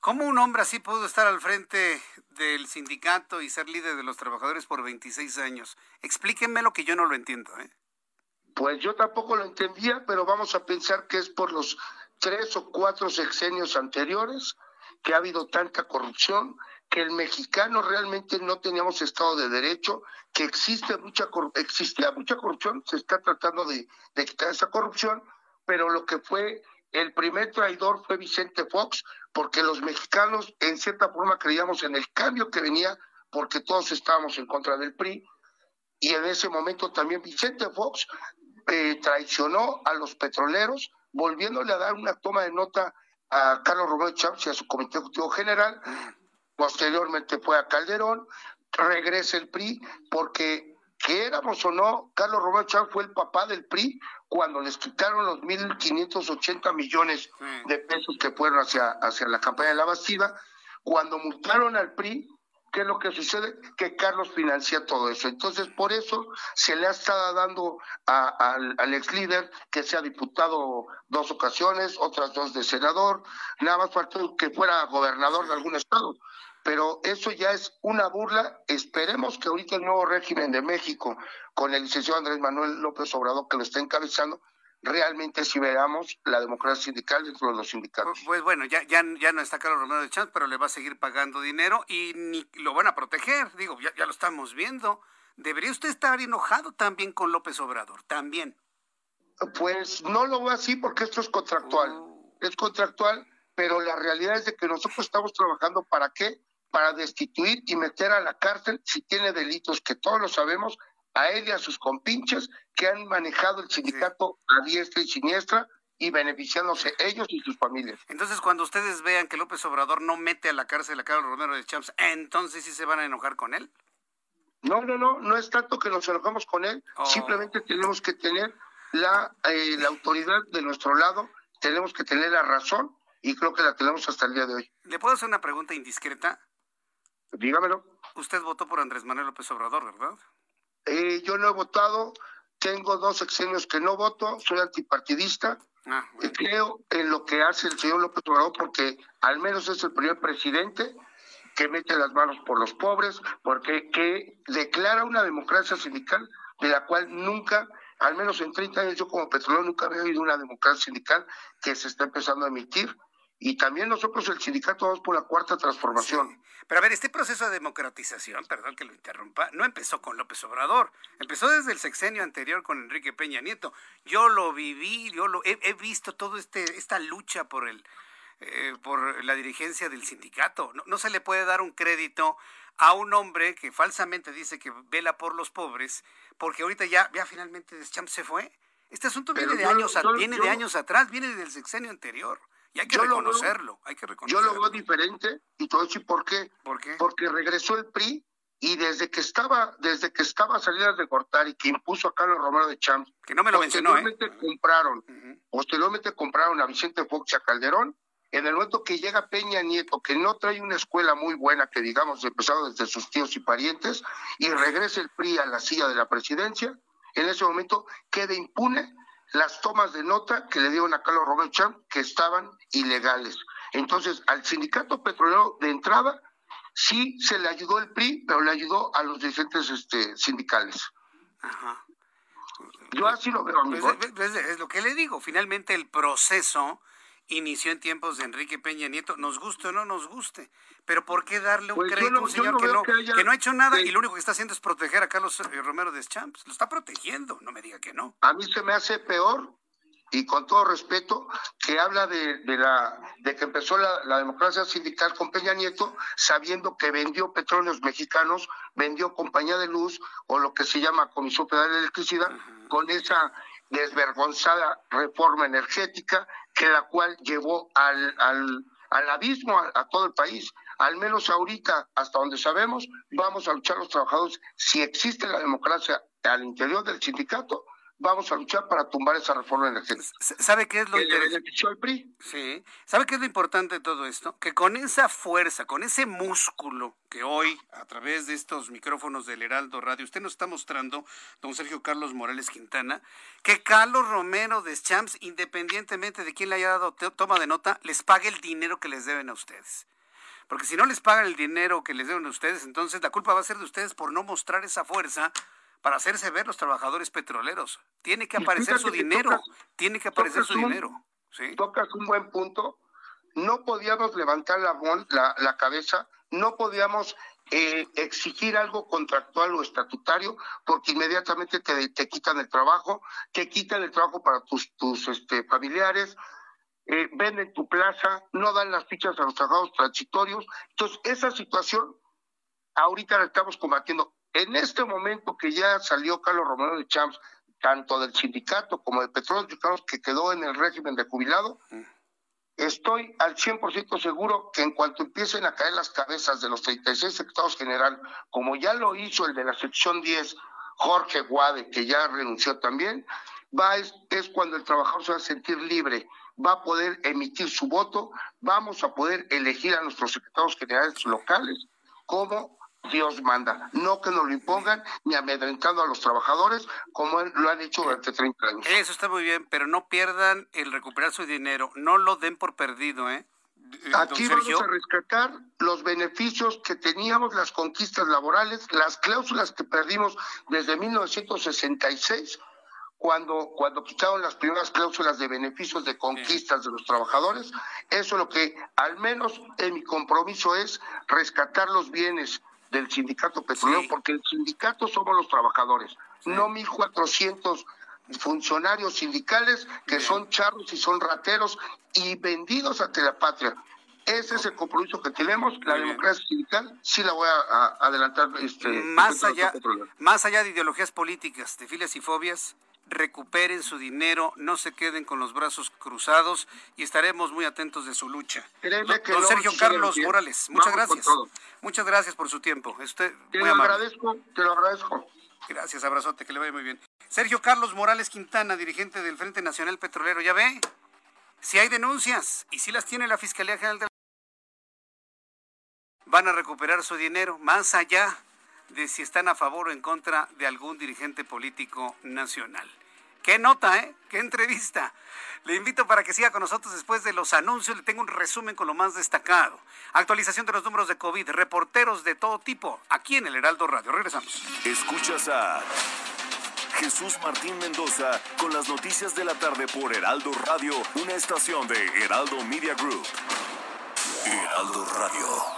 ¿Cómo un hombre así pudo estar al frente del sindicato y ser líder de los trabajadores por 26 años? Explíquenme lo que yo no lo entiendo. ¿eh? Pues yo tampoco lo entendía, pero vamos a pensar que es por los tres o cuatro sexenios anteriores que ha habido tanta corrupción, que el mexicano realmente no teníamos Estado de Derecho, que existe mucha existía mucha corrupción, se está tratando de, de quitar esa corrupción, pero lo que fue el primer traidor fue Vicente Fox, porque los mexicanos en cierta forma creíamos en el cambio que venía, porque todos estábamos en contra del PRI, y en ese momento también Vicente Fox eh, traicionó a los petroleros, volviéndole a dar una toma de nota a Carlos Romero Chávez y a su comité ejecutivo general, posteriormente fue a Calderón, regresa el PRI, porque que éramos o no, Carlos Romero Chávez fue el papá del PRI cuando les quitaron los 1.580 millones de pesos que fueron hacia, hacia la campaña de la Bastida, cuando multaron al PRI, ¿qué es lo que sucede? Que Carlos financia todo eso. Entonces, por eso se le ha estado dando al, ex líder que sea diputado dos ocasiones, otras dos de senador, nada más faltó que fuera gobernador de algún estado pero eso ya es una burla. Esperemos que ahorita el nuevo régimen de México, con el licenciado Andrés Manuel López Obrador, que lo está encabezando, realmente si veamos la democracia sindical dentro de los sindicatos. Pues bueno, ya, ya, ya no está Carlos Romero de Champs, pero le va a seguir pagando dinero y ni lo van a proteger. Digo, ya, ya lo estamos viendo. ¿Debería usted estar enojado también con López Obrador? También. Pues no lo veo así porque esto es contractual. Oh. Es contractual, pero la realidad es de que nosotros estamos trabajando para qué? para destituir y meter a la cárcel si tiene delitos, que todos lo sabemos, a él y a sus compinches que han manejado el sindicato a diestra y siniestra y beneficiándose ellos y sus familias. Entonces, cuando ustedes vean que López Obrador no mete a la cárcel a Carlos Romero de Champs, entonces sí se van a enojar con él. No, no, no, no es tanto que nos enojamos con él, oh. simplemente tenemos que tener la, eh, la autoridad de nuestro lado, tenemos que tener la razón y creo que la tenemos hasta el día de hoy. ¿Le puedo hacer una pregunta indiscreta? Dígamelo. Usted votó por Andrés Manuel López Obrador, ¿verdad? Eh, yo no he votado, tengo dos sexenios que no voto, soy antipartidista. Ah, Creo en lo que hace el señor López Obrador porque al menos es el primer presidente que mete las manos por los pobres, porque que declara una democracia sindical de la cual nunca, al menos en 30 años yo como petrolero nunca había oído una democracia sindical que se está empezando a emitir y también nosotros el sindicato vamos por la cuarta transformación. Pero a ver, este proceso de democratización, perdón que lo interrumpa, no empezó con López Obrador, empezó desde el sexenio anterior con Enrique Peña Nieto. Yo lo viví, yo lo he, visto todo este esta lucha por el eh, por la dirigencia del sindicato. No, no se le puede dar un crédito a un hombre que falsamente dice que vela por los pobres, porque ahorita ya, ya finalmente Deschamps se fue. Este asunto viene de años, viene de años atrás, viene del sexenio anterior. Y hay que reconocerlo, hay que reconocerlo. Yo lo veo diferente y todo eso, ¿por qué? ¿Por qué? Porque regresó el PRI y desde que estaba desde que estaba Salidas de Cortar y que impuso a Carlos Romero de Champs, que no me lo mencionó, ¿eh? compraron, posteriormente compraron a Vicente Fox y a Calderón. En el momento que llega Peña Nieto, que no trae una escuela muy buena, que digamos empezado desde sus tíos y parientes, y regresa el PRI a la silla de la presidencia, en ese momento queda impune las tomas de nota que le dieron a Carlos Romero Champ que estaban ilegales. Entonces, al sindicato petrolero de entrada sí se le ayudó el PRI, pero le ayudó a los dirigentes este, sindicales. Ajá. Yo así lo veo, amigo. Pues, pues, es, lo que le digo. Finalmente, el proceso inició en tiempos de Enrique Peña Nieto, nos guste o no nos guste. Pero ¿por qué darle un pues crédito a un señor que, no, que, no, ha hecho nada y lo único que está haciendo es proteger a Carlos eh, Romero de Champs? Lo está protegiendo, no me diga que no. A mí se me hace peor y con todo respeto, que habla de, de la, de que empezó la, la, democracia sindical con Peña Nieto, sabiendo que vendió petróleos mexicanos, vendió compañía de luz o lo que se llama Comisión Federal de Electricidad, con esa desvergonzada reforma energética que la cual llevó al, al, al abismo a, todo el país. Al menos ahorita, hasta donde sabemos, vamos a luchar los trabajadores. Si existe la democracia al interior del sindicato, vamos a luchar para tumbar esa reforma energética. ¿Sabe qué es lo interesante? Sí. ¿Sabe qué es lo importante de todo esto? Que con esa fuerza, con ese músculo que hoy, a través de estos micrófonos del Heraldo Radio, usted nos está mostrando, don Sergio Carlos Morales Quintana, que Carlos Romero de Champs, independientemente de quién le haya dado toma de nota, les pague el dinero que les deben a ustedes. Porque si no les pagan el dinero que les deben a ustedes, entonces la culpa va a ser de ustedes por no mostrar esa fuerza para hacerse ver los trabajadores petroleros. Tiene que aparecer su dinero, tiene que aparecer su dinero. Tocas un buen punto. No podíamos levantar la, la, la cabeza, no podíamos eh, exigir algo contractual o estatutario, porque inmediatamente te, te, quitan el trabajo, te quitan el trabajo para tus, tus este, familiares, eh, venden tu plaza, no dan las fichas a los trabajadores transitorios. Entonces, esa situación ahorita la estamos combatiendo. En este momento que ya salió Carlos Romero de Champs, tanto del sindicato como del petróleo que quedó en el régimen de jubilado, estoy al 100% seguro que en cuanto empiecen a caer las cabezas de los 36 secretarios general, como ya lo hizo el de la sección 10, Jorge Guade, que ya renunció también, va es, es cuando el trabajador se va a sentir libre, va a poder emitir su voto, vamos a poder elegir a nuestros secretarios generales locales como Dios manda, no que nos lo impongan ni amedrentando a los trabajadores como lo han hecho durante 30 años. Eso está muy bien, pero no pierdan el recuperar su dinero, no lo den por perdido, ¿eh? eh Aquí vamos a rescatar los beneficios que teníamos, las conquistas laborales, las cláusulas que perdimos desde 1966, cuando, cuando quitaron las primeras cláusulas de beneficios de conquistas de los trabajadores. Eso es lo que, al menos en mi compromiso, es rescatar los bienes del sindicato petrolero, porque el sindicato somos los trabajadores, no 1.400 funcionarios sindicales que son charros y son rateros y vendidos ante la patria. Ese es el compromiso que tenemos. La democracia sindical sí la voy a, adelantar. Este, más, allá, más allá de ideologías políticas, de filias y fobias, recuperen su dinero, no se queden con los brazos cruzados y estaremos muy atentos de su lucha. don, Sergio Carlos Morales, muchas gracias. Muchas gracias por su tiempo. Usted, te lo agradezco, te lo agradezco. Gracias, abrazote, que le vaya muy bien. Sergio Carlos Morales Quintana, dirigente del Frente Nacional Petrolero, ¿ya ve? Si hay denuncias y si las tiene la Fiscalía General de la... van a recuperar su dinero más allá de si están a favor o en contra de algún dirigente político nacional. Qué nota, ¿eh? Qué entrevista. Le invito para que siga con nosotros después de los anuncios. Le tengo un resumen con lo más destacado. Actualización de los números de COVID, reporteros de todo tipo, aquí en el Heraldo Radio. Regresamos. Escuchas a Jesús Martín Mendoza con las noticias de la tarde por Heraldo Radio, una estación de Heraldo Media Group. Heraldo Radio.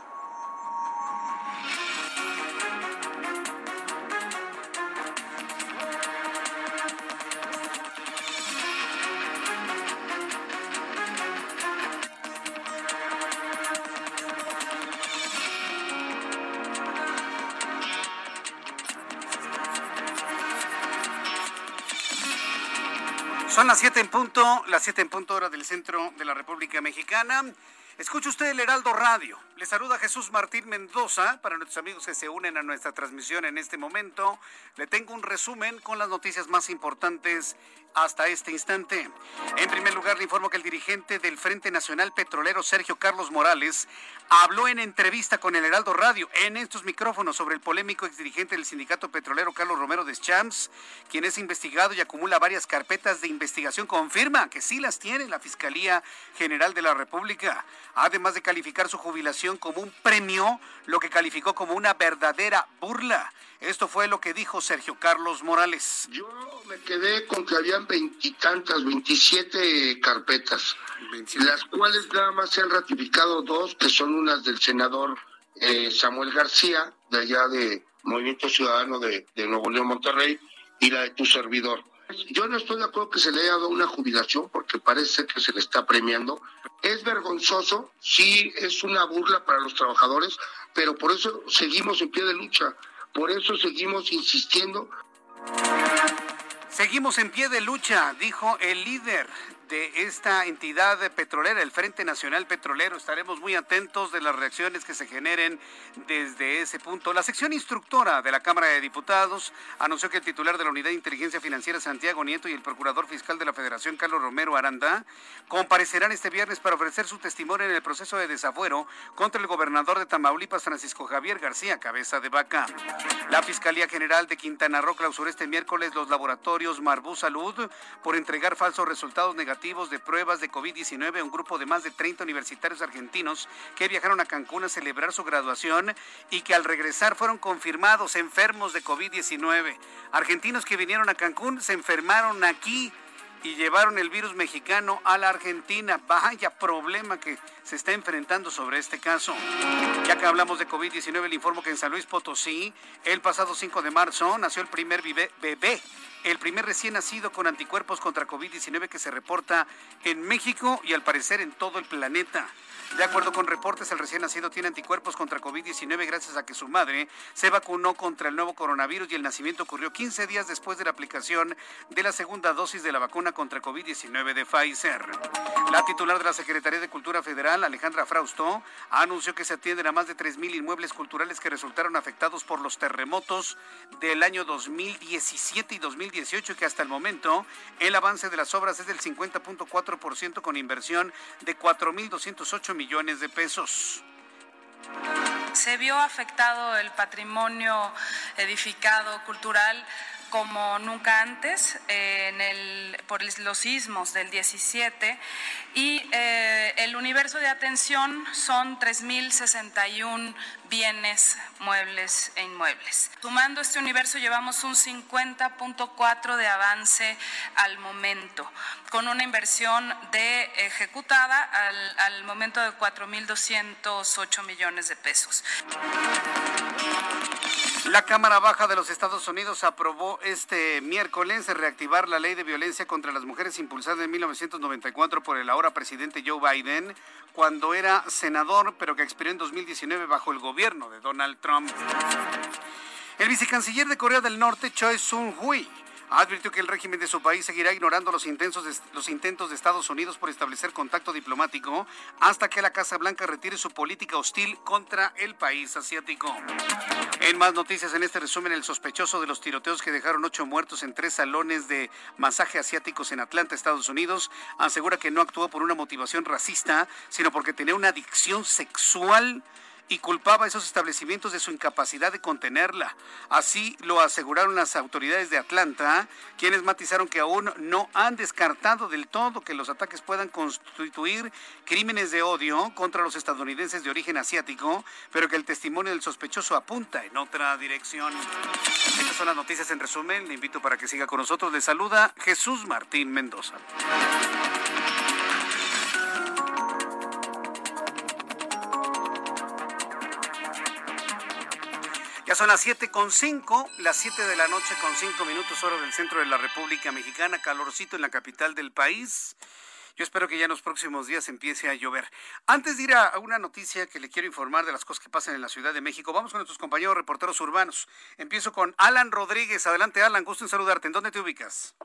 Las siete en punto, las siete en punto hora del centro de la República Mexicana. Escucha usted el Heraldo Radio. Le saluda Jesús Martín Mendoza. Para nuestros amigos que se unen a nuestra transmisión en este momento, le tengo un resumen con las noticias más importantes hasta este instante. En primer lugar, le informo que el dirigente del Frente Nacional Petrolero, Sergio Carlos Morales, habló en entrevista con el Heraldo Radio en estos micrófonos sobre el polémico exdirigente del sindicato petrolero Carlos Romero de Champs, quien es investigado y acumula varias carpetas de investigación. Confirma que sí las tiene la Fiscalía General de la República, además de calificar su jubilación como un premio, lo que calificó como una verdadera burla. Esto fue lo que dijo Sergio Carlos Morales. Yo me quedé con que habían veintitantas, veintisiete carpetas, las cuales nada más se han ratificado dos, que son unas del senador eh, Samuel García, de allá de Movimiento Ciudadano de, de Nuevo León, Monterrey, y la de tu servidor. Yo no estoy de acuerdo que se le haya dado una jubilación porque parece que se le está premiando. Es vergonzoso, sí es una burla para los trabajadores, pero por eso seguimos en pie de lucha. Por eso seguimos insistiendo. Seguimos en pie de lucha, dijo el líder de esta entidad petrolera, el Frente Nacional Petrolero. Estaremos muy atentos de las reacciones que se generen desde ese punto. La sección instructora de la Cámara de Diputados anunció que el titular de la Unidad de Inteligencia Financiera, Santiago Nieto, y el procurador fiscal de la Federación, Carlos Romero Aranda, comparecerán este viernes para ofrecer su testimonio en el proceso de desafuero contra el gobernador de Tamaulipas, Francisco Javier García Cabeza de Vaca. La Fiscalía General de Quintana Roo clausuró este miércoles los laboratorios Marbú Salud por entregar falsos resultados negativos de pruebas de COVID-19 a un grupo de más de 30 universitarios argentinos que viajaron a Cancún a celebrar su graduación y que al regresar fueron confirmados enfermos de COVID-19. Argentinos que vinieron a Cancún se enfermaron aquí y llevaron el virus mexicano a la Argentina. Vaya problema que se está enfrentando sobre este caso. Ya que hablamos de COVID-19, le informo que en San Luis Potosí, el pasado 5 de marzo, nació el primer bebé, el primer recién nacido con anticuerpos contra COVID-19 que se reporta en México y al parecer en todo el planeta. De acuerdo con reportes, el recién nacido tiene anticuerpos contra COVID-19 gracias a que su madre se vacunó contra el nuevo coronavirus y el nacimiento ocurrió 15 días después de la aplicación de la segunda dosis de la vacuna contra COVID-19 de Pfizer. La titular de la Secretaría de Cultura Federal, Alejandra Frausto, anunció que se atienden a más de 3.000 inmuebles culturales que resultaron afectados por los terremotos del año 2017 y 2018 que hasta el momento el avance de las obras es del 50.4% con inversión de 4.208 millones millones de pesos. Se vio afectado el patrimonio edificado cultural como nunca antes en el, por los sismos del 17 y eh, el universo de atención son 3.061 bienes, muebles e inmuebles. Sumando este universo llevamos un 50.4 de avance al momento, con una inversión de ejecutada al, al momento de 4.208 millones de pesos. La Cámara Baja de los Estados Unidos aprobó este miércoles reactivar la ley de violencia contra las mujeres impulsada en 1994 por el ahora presidente Joe Biden cuando era senador, pero que expiró en 2019 bajo el gobierno de Donald Trump. El vicecanciller de Corea del Norte, Choi Sun-hui, advirtió que el régimen de su país seguirá ignorando los intentos, de, los intentos de Estados Unidos por establecer contacto diplomático hasta que la Casa Blanca retire su política hostil contra el país asiático. En más noticias en este resumen, el sospechoso de los tiroteos que dejaron ocho muertos en tres salones de masaje asiáticos en Atlanta, Estados Unidos, asegura que no actuó por una motivación racista, sino porque tenía una adicción sexual y culpaba a esos establecimientos de su incapacidad de contenerla. Así lo aseguraron las autoridades de Atlanta, quienes matizaron que aún no han descartado del todo que los ataques puedan constituir crímenes de odio contra los estadounidenses de origen asiático, pero que el testimonio del sospechoso apunta en otra dirección. Estas son las noticias en resumen. Le invito para que siga con nosotros. Le saluda Jesús Martín Mendoza. Ya son las 7 con 5, las 7 de la noche con 5 minutos hora del centro de la República Mexicana, calorcito en la capital del país. Yo espero que ya en los próximos días empiece a llover. Antes de ir a una noticia que le quiero informar de las cosas que pasan en la Ciudad de México, vamos con nuestros compañeros reporteros urbanos. Empiezo con Alan Rodríguez. Adelante, Alan, gusto en saludarte. ¿En dónde te ubicas?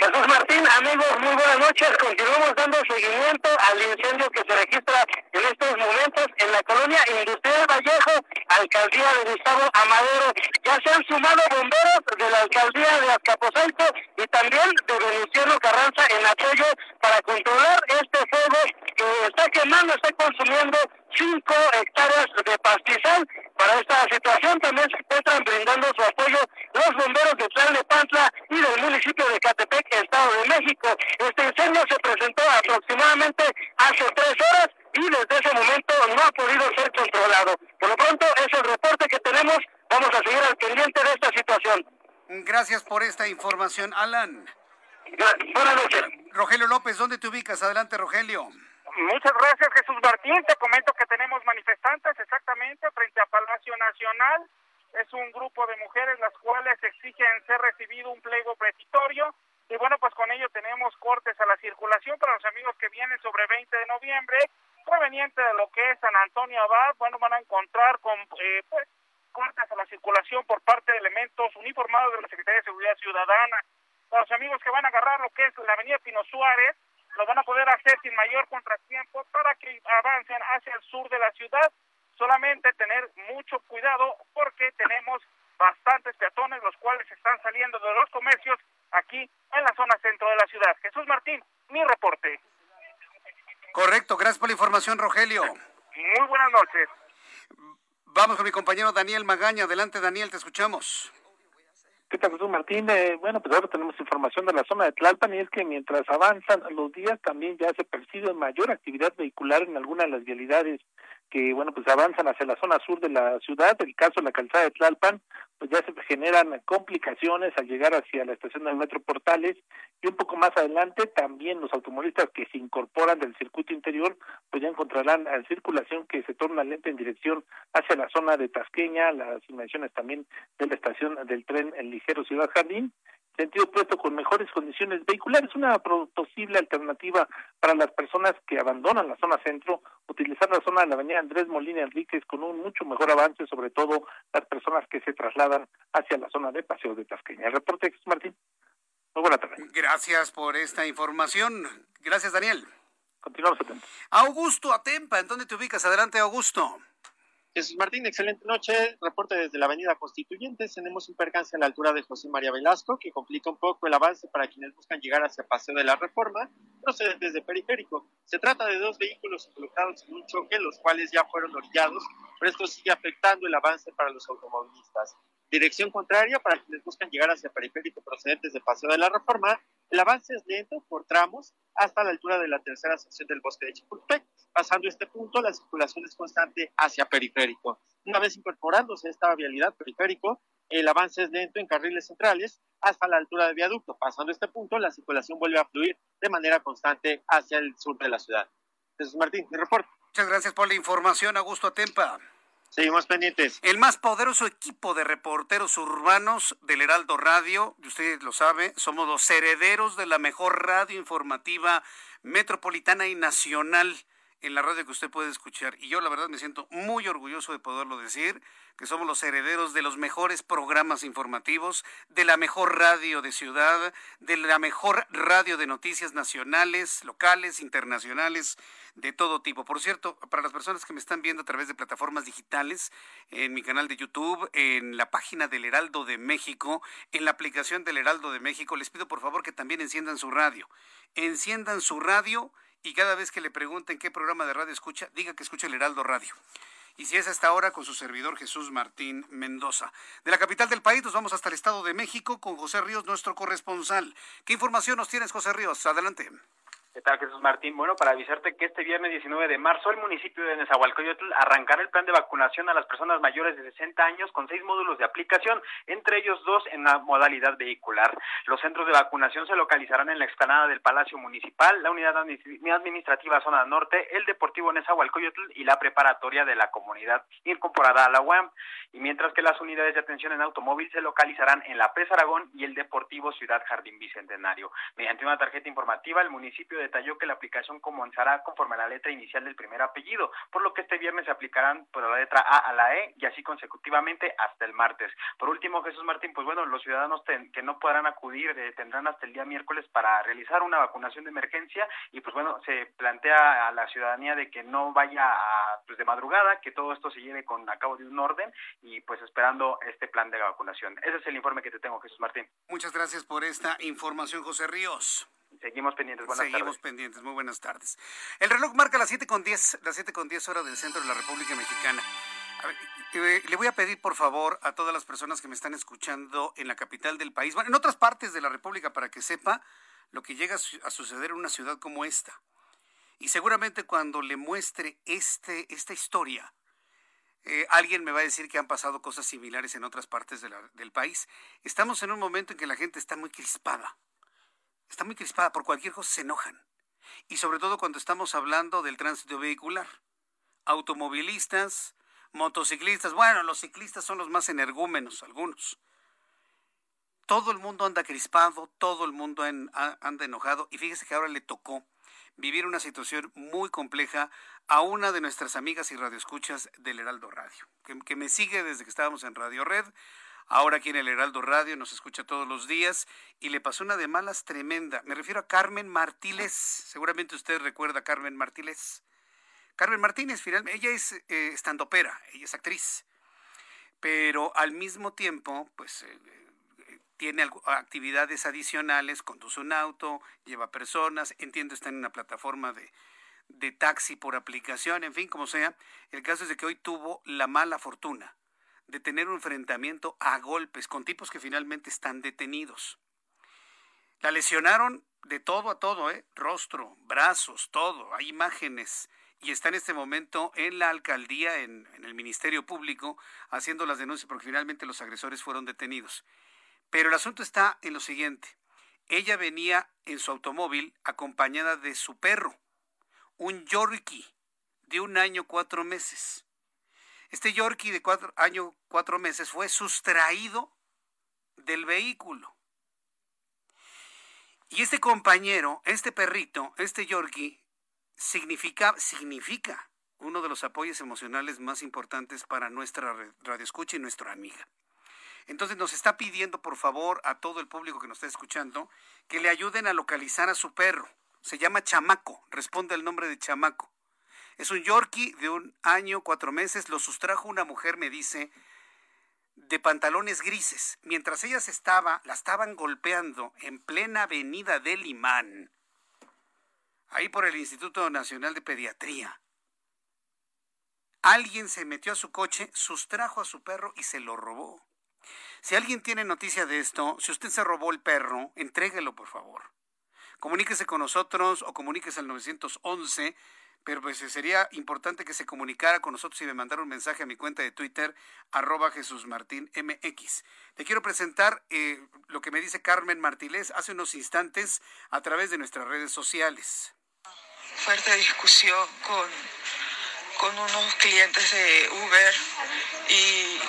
Jesús Martín, amigos, muy buenas noches. Continuamos dando seguimiento al incendio que se registra en estos momentos en la colonia Industrial Vallejo, alcaldía de Gustavo Amadero. Ya se han sumado bomberos de la alcaldía de Azcapotzalco y también de Venustiano Carranza en apoyo para controlar este fuego que está quemando, está consumiendo cinco hectáreas de pastizal. Para esta situación también se encuentran brindando su apoyo los bomberos de Tlalnepantla y del municipio de Catepec, Estado de México. Este incendio se presentó aproximadamente hace tres horas y desde ese momento no ha podido ser controlado. Por lo pronto, es el reporte que tenemos. Vamos a seguir al pendiente de esta situación. Gracias por esta información, Alan. Buenas noches. Rogelio López, ¿dónde te ubicas? Adelante, Rogelio. Muchas gracias, Jesús Martín. Te comento que exactamente frente a Palacio Nacional. Es un grupo de mujeres las cuales exigen ser recibido un pliego petitorio. Y bueno, pues con ello tenemos cortes a la circulación para los amigos que vienen sobre 20 de noviembre, proveniente de lo que es San Antonio Abad. Bueno, van a encontrar con eh, pues cortes a la circulación por parte de elementos uniformados de la Secretaría de Seguridad Ciudadana. Para los amigos que van a agarrar lo que es la avenida Pino Suárez, lo van a poder hacer sin mayor contratiempo para que avancen hacia el sur de la ciudad. Solamente tener mucho cuidado porque tenemos bastantes peatones los cuales están saliendo de los comercios aquí en la zona centro de la ciudad. Jesús Martín, mi reporte. Correcto, gracias por la información, Rogelio. Muy buenas noches. Vamos con mi compañero Daniel Magaña. Adelante, Daniel, te escuchamos. ¿Qué tal, Jesús Martín? Eh, bueno, pues ahora tenemos información de la zona de Tlalpan y es que mientras avanzan los días también ya se percibe mayor actividad vehicular en algunas de las vialidades que, bueno, pues avanzan hacia la zona sur de la ciudad. El caso de la calzada de Tlalpan, pues ya se generan complicaciones al llegar hacia la estación del Metro Portales y un poco más adelante también los automovilistas que se incorporan del circuito interior, pues ya encontrarán la circulación que se torna lenta en dirección hacia la zona de Tasqueña, las inmediaciones también de la estación del tren El Ligero Ciudad Jardín, sentido opuesto con mejores condiciones vehiculares, una posible alternativa para las personas que abandonan la zona centro, utilizar la zona de la avenida Andrés Molina Enríquez con un mucho mejor avance, sobre todo las personas que se trasladan hacia la zona de Paseo de Tasqueña. El reporte Jesús Martín. Muy buena tarde. Gracias por esta información. Gracias, Daniel. Continuamos atentos. Augusto Atempa, ¿en dónde te ubicas? Adelante, Augusto. Jesús Martín, excelente noche. Reporte desde la Avenida Constituyentes. Tenemos un percance a la altura de José María Velasco que complica un poco el avance para quienes buscan llegar hacia Paseo de la Reforma, procedentes de Periférico. Se trata de dos vehículos involucrados en un choque, los cuales ya fueron orillados, pero esto sigue afectando el avance para los automovilistas. Dirección contraria para quienes buscan llegar hacia Periférico procedentes de Paseo de la Reforma. El avance es lento por tramos hasta la altura de la tercera sección del bosque de Chapultepec. Pasando este punto, la circulación es constante hacia periférico. Una vez incorporándose esta vialidad periférico, el avance es lento en carriles centrales hasta la altura del viaducto. Pasando este punto, la circulación vuelve a fluir de manera constante hacia el sur de la ciudad. Jesús Martín, mi reporte. Muchas gracias por la información, Augusto Atempa. Seguimos pendientes. El más poderoso equipo de reporteros urbanos del Heraldo Radio, usted lo sabe, somos los herederos de la mejor radio informativa metropolitana y nacional en la radio que usted puede escuchar. Y yo la verdad me siento muy orgulloso de poderlo decir, que somos los herederos de los mejores programas informativos, de la mejor radio de ciudad, de la mejor radio de noticias nacionales, locales, internacionales, de todo tipo. Por cierto, para las personas que me están viendo a través de plataformas digitales, en mi canal de YouTube, en la página del Heraldo de México, en la aplicación del Heraldo de México, les pido por favor que también enciendan su radio. Enciendan su radio y cada vez que le pregunten qué programa de radio escucha, diga que escucha el Heraldo Radio. Y si es hasta ahora con su servidor Jesús Martín Mendoza. De la capital del país nos vamos hasta el Estado de México con José Ríos, nuestro corresponsal. ¿Qué información nos tienes, José Ríos? Adelante. ¿Qué tal, Jesús Martín? Bueno, para avisarte que este viernes 19 de marzo el municipio de Nezahualcóyotl arrancará el plan de vacunación a las personas mayores de 60 años con seis módulos de aplicación, entre ellos dos en la modalidad vehicular. Los centros de vacunación se localizarán en la explanada del Palacio Municipal, la unidad administrativa Zona Norte, el Deportivo Nezahualcóyotl y la preparatoria de la comunidad incorporada a la UAM. Y mientras que las unidades de atención en automóvil se localizarán en la Presa Aragón y el Deportivo Ciudad Jardín Bicentenario. Mediante una tarjeta informativa, el municipio detalló que la aplicación comenzará conforme a la letra inicial del primer apellido, por lo que este viernes se aplicarán por la letra A a la E y así consecutivamente hasta el martes. Por último, Jesús Martín, pues bueno, los ciudadanos que no podrán acudir eh, tendrán hasta el día miércoles para realizar una vacunación de emergencia y pues bueno, se plantea a la ciudadanía de que no vaya a, pues de madrugada, que todo esto se lleve con a cabo de un orden y pues esperando este plan de vacunación. Ese es el informe que te tengo, Jesús Martín. Muchas gracias por esta información, José Ríos. Seguimos pendientes. Buenas Seguimos pendientes. Muy buenas tardes. El reloj marca las 7 con 10, las 7 con 10 horas del centro de la República Mexicana. Eh, le voy a pedir, por favor, a todas las personas que me están escuchando en la capital del país, bueno, en otras partes de la República, para que sepa lo que llega a suceder en una ciudad como esta. Y seguramente cuando le muestre este, esta historia, eh, alguien me va a decir que han pasado cosas similares en otras partes del país. Estamos en un momento en que la gente está muy crispada está muy crispada, por cualquier cosa se enojan. Y sobre todo cuando estamos hablando del tránsito vehicular. Automovilistas, motociclistas, bueno, los ciclistas son los más energúmenos, algunos. Todo el mundo anda crispado, todo el mundo anda enojado y fíjese que ahora le tocó vivir una situación muy compleja a una de nuestras amigas y radioescuchas del Heraldo Radio, que, que me sigue desde que estábamos en Radio Red, ahora aquí en el Heraldo Radio, nos escucha todos los días y le pasó una de malas tremenda. Me refiero a Carmen Martínez, seguramente usted recuerda a Carmen Martínez. Carmen Martínez, finalmente, ella es eh, estandopera, ella es actriz, pero al mismo tiempo, pues eh, tiene actividades adicionales, conduce un auto, lleva personas, entiendo está en una plataforma de, de taxi por aplicación, en fin, como sea. El caso es de que hoy tuvo la mala fortuna de tener un enfrentamiento a golpes con tipos que finalmente están detenidos. La lesionaron de todo a todo, ¿eh? rostro, brazos, todo. Hay imágenes y está en este momento en la alcaldía, en, el Ministerio Público, haciendo las denuncias porque finalmente los agresores fueron detenidos. Pero el asunto está en lo siguiente. Ella venía en su automóvil acompañada de su perro, un Yorkie de un año cuatro meses. Este Yorkie de cuatro, año cuatro meses fue sustraído del vehículo. Y este compañero, este perrito, este Yorkie, significa, significa uno de los apoyos emocionales más importantes para nuestra radioescucha y nuestra amiga. Entonces nos está pidiendo, por favor, a todo el público que nos está escuchando, que le ayuden a localizar a su perro. Se llama Chamaco, responde al nombre de Chamaco. Es un Yorkie de un año, cuatro meses. Lo sustrajo una mujer, me dice, de pantalones grises. Mientras ellas estaba, la estaban golpeando en plena avenida del Imán, ahí por el Instituto Nacional de Pediatría. Alguien se metió a su coche, sustrajo a su perro y se lo robó. Si alguien tiene noticia de esto, si usted se robó el perro, entréguelo por favor. Comuníquese con nosotros o comuníquese al 911 pero pues sería importante que se comunicara con nosotros y me mandara un mensaje a mi cuenta de Twitter, arroba Jesús Martín MX. Le quiero presentar eh, lo que me dice Carmen Martínez hace unos instantes a través de nuestras redes sociales. Fuerte discusión con, con unos clientes de Uber y,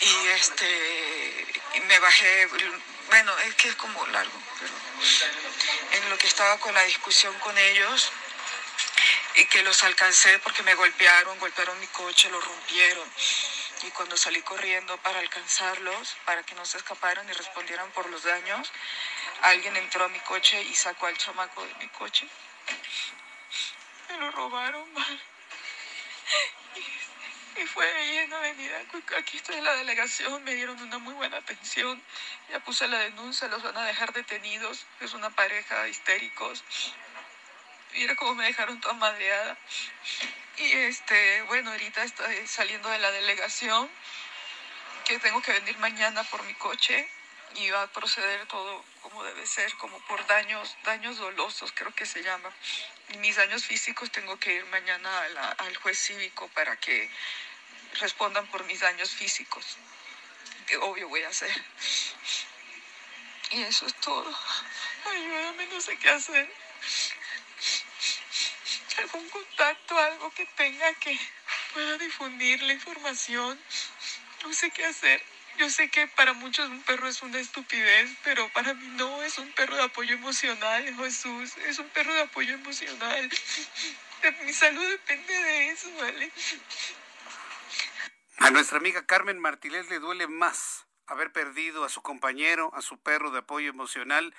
[clears throat] y este me bajé, bueno, es que es como largo, pero en lo que estaba con la discusión con ellos, y que los alcancé porque me golpearon, golpearon mi coche, lo rompieron. Y cuando salí corriendo para alcanzarlos, para que no se escaparan y respondieran por los daños, alguien entró a mi coche y sacó al chamaco de mi coche. Me lo robaron mal. Y fue ahí en avenida, aquí estoy en la delegación, me dieron una muy buena atención, ya puse la denuncia, los van a dejar detenidos, es una pareja histéricos, Mira cómo me dejaron toda madreada. Y este, bueno, ahorita estoy saliendo de la delegación, que tengo que venir mañana por mi coche y va a proceder todo como debe ser, como por daños, daños dolosos, creo que se llama. Mis daños físicos tengo que ir mañana al juez cívico para que respondan por mis daños físicos, que obvio voy a hacer. Y eso es todo. Ayúdame, no sé qué hacer algún contacto, algo que tenga que pueda difundir la información. No sé qué hacer. Yo sé que para muchos un perro es una estupidez, pero para mí no, es un perro de apoyo emocional, Jesús, es un perro de apoyo emocional. Mi salud depende de eso, ¿vale? A nuestra amiga Carmen Martínez le duele más haber perdido a su compañero, a su perro de apoyo emocional,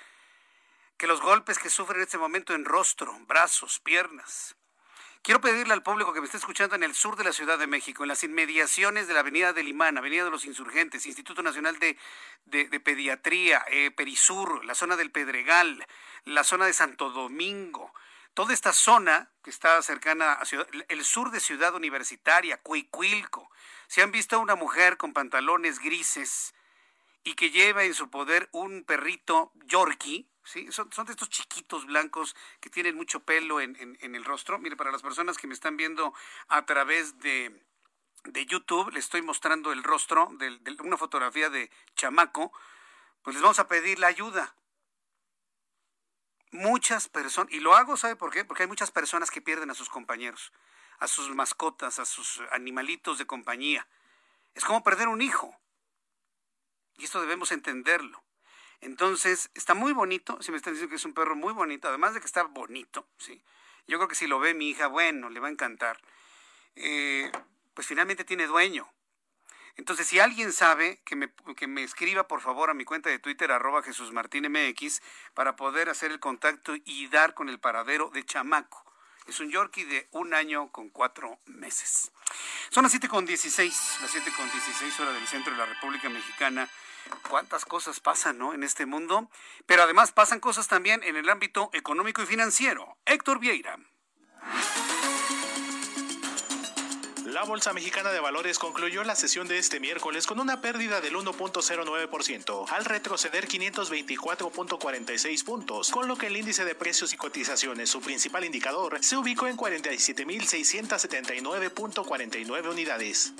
que los golpes que sufre en este momento en rostro, brazos, piernas. Quiero pedirle al público que me esté escuchando en el sur de la Ciudad de México, en las inmediaciones de la Avenida del Imán, Avenida de los Insurgentes, Instituto Nacional de, Pediatría, eh, Perisur, la zona del Pedregal, la zona de Santo Domingo, toda esta zona que está cercana a el sur de Ciudad Universitaria, Cuicuilco. Si han visto a una mujer con pantalones grises y que lleva en su poder un perrito Yorkie, ¿sí? Son, de estos chiquitos blancos que tienen mucho pelo en, el rostro. Mire, para las personas que me están viendo a través de, de YouTube, les estoy mostrando el rostro de, una fotografía de chamaco, pues les vamos a pedir la ayuda. Muchas personas, y lo hago, ¿sabe por qué? Porque hay muchas personas que pierden a sus compañeros, a sus mascotas, a sus animalitos de compañía. Es como perder un hijo. Y esto debemos entenderlo. Entonces, está muy bonito, si me están diciendo que es un perro muy bonito, además de que está bonito, ¿sí? Yo creo que si lo ve mi hija, bueno, le va a encantar. Eh, pues finalmente tiene dueño. Entonces, si alguien sabe, que me, que me escriba por favor a mi cuenta de Twitter, arroba Jesús MX, para poder hacer el contacto y dar con el paradero de Chamaco. Es un Yorkie de un año con cuatro meses. Son las 7 con 16, las 7 con 16 horas del centro de la República Mexicana. Cuántas cosas pasan, ¿no? En este mundo. Pero además pasan cosas también en el ámbito económico y financiero. Héctor Vieira. La Bolsa Mexicana de Valores concluyó la sesión de este miércoles con una pérdida del 1.09%, al retroceder 524.46 puntos, con lo que el índice de precios y cotizaciones, su principal indicador, se ubicó en 47.679.49 unidades.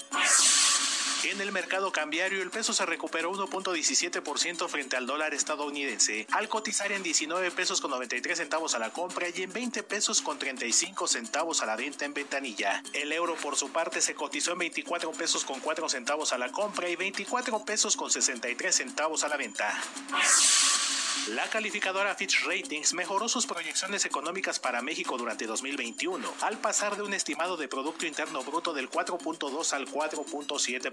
En el mercado cambiario, el peso se recuperó 1.17% frente al dólar estadounidense, al cotizar en 19 pesos con 93 centavos a la compra y en 20 pesos con 35 centavos a la venta en ventanilla. El euro, por su parte, se cotizó en 24 pesos con 4 centavos a la compra y 24 pesos con 63 centavos a la venta. La calificadora Fitch Ratings mejoró sus proyecciones económicas para México durante 2021, al pasar de un estimado de Producto Interno Bruto del 4.2 al 4.7%,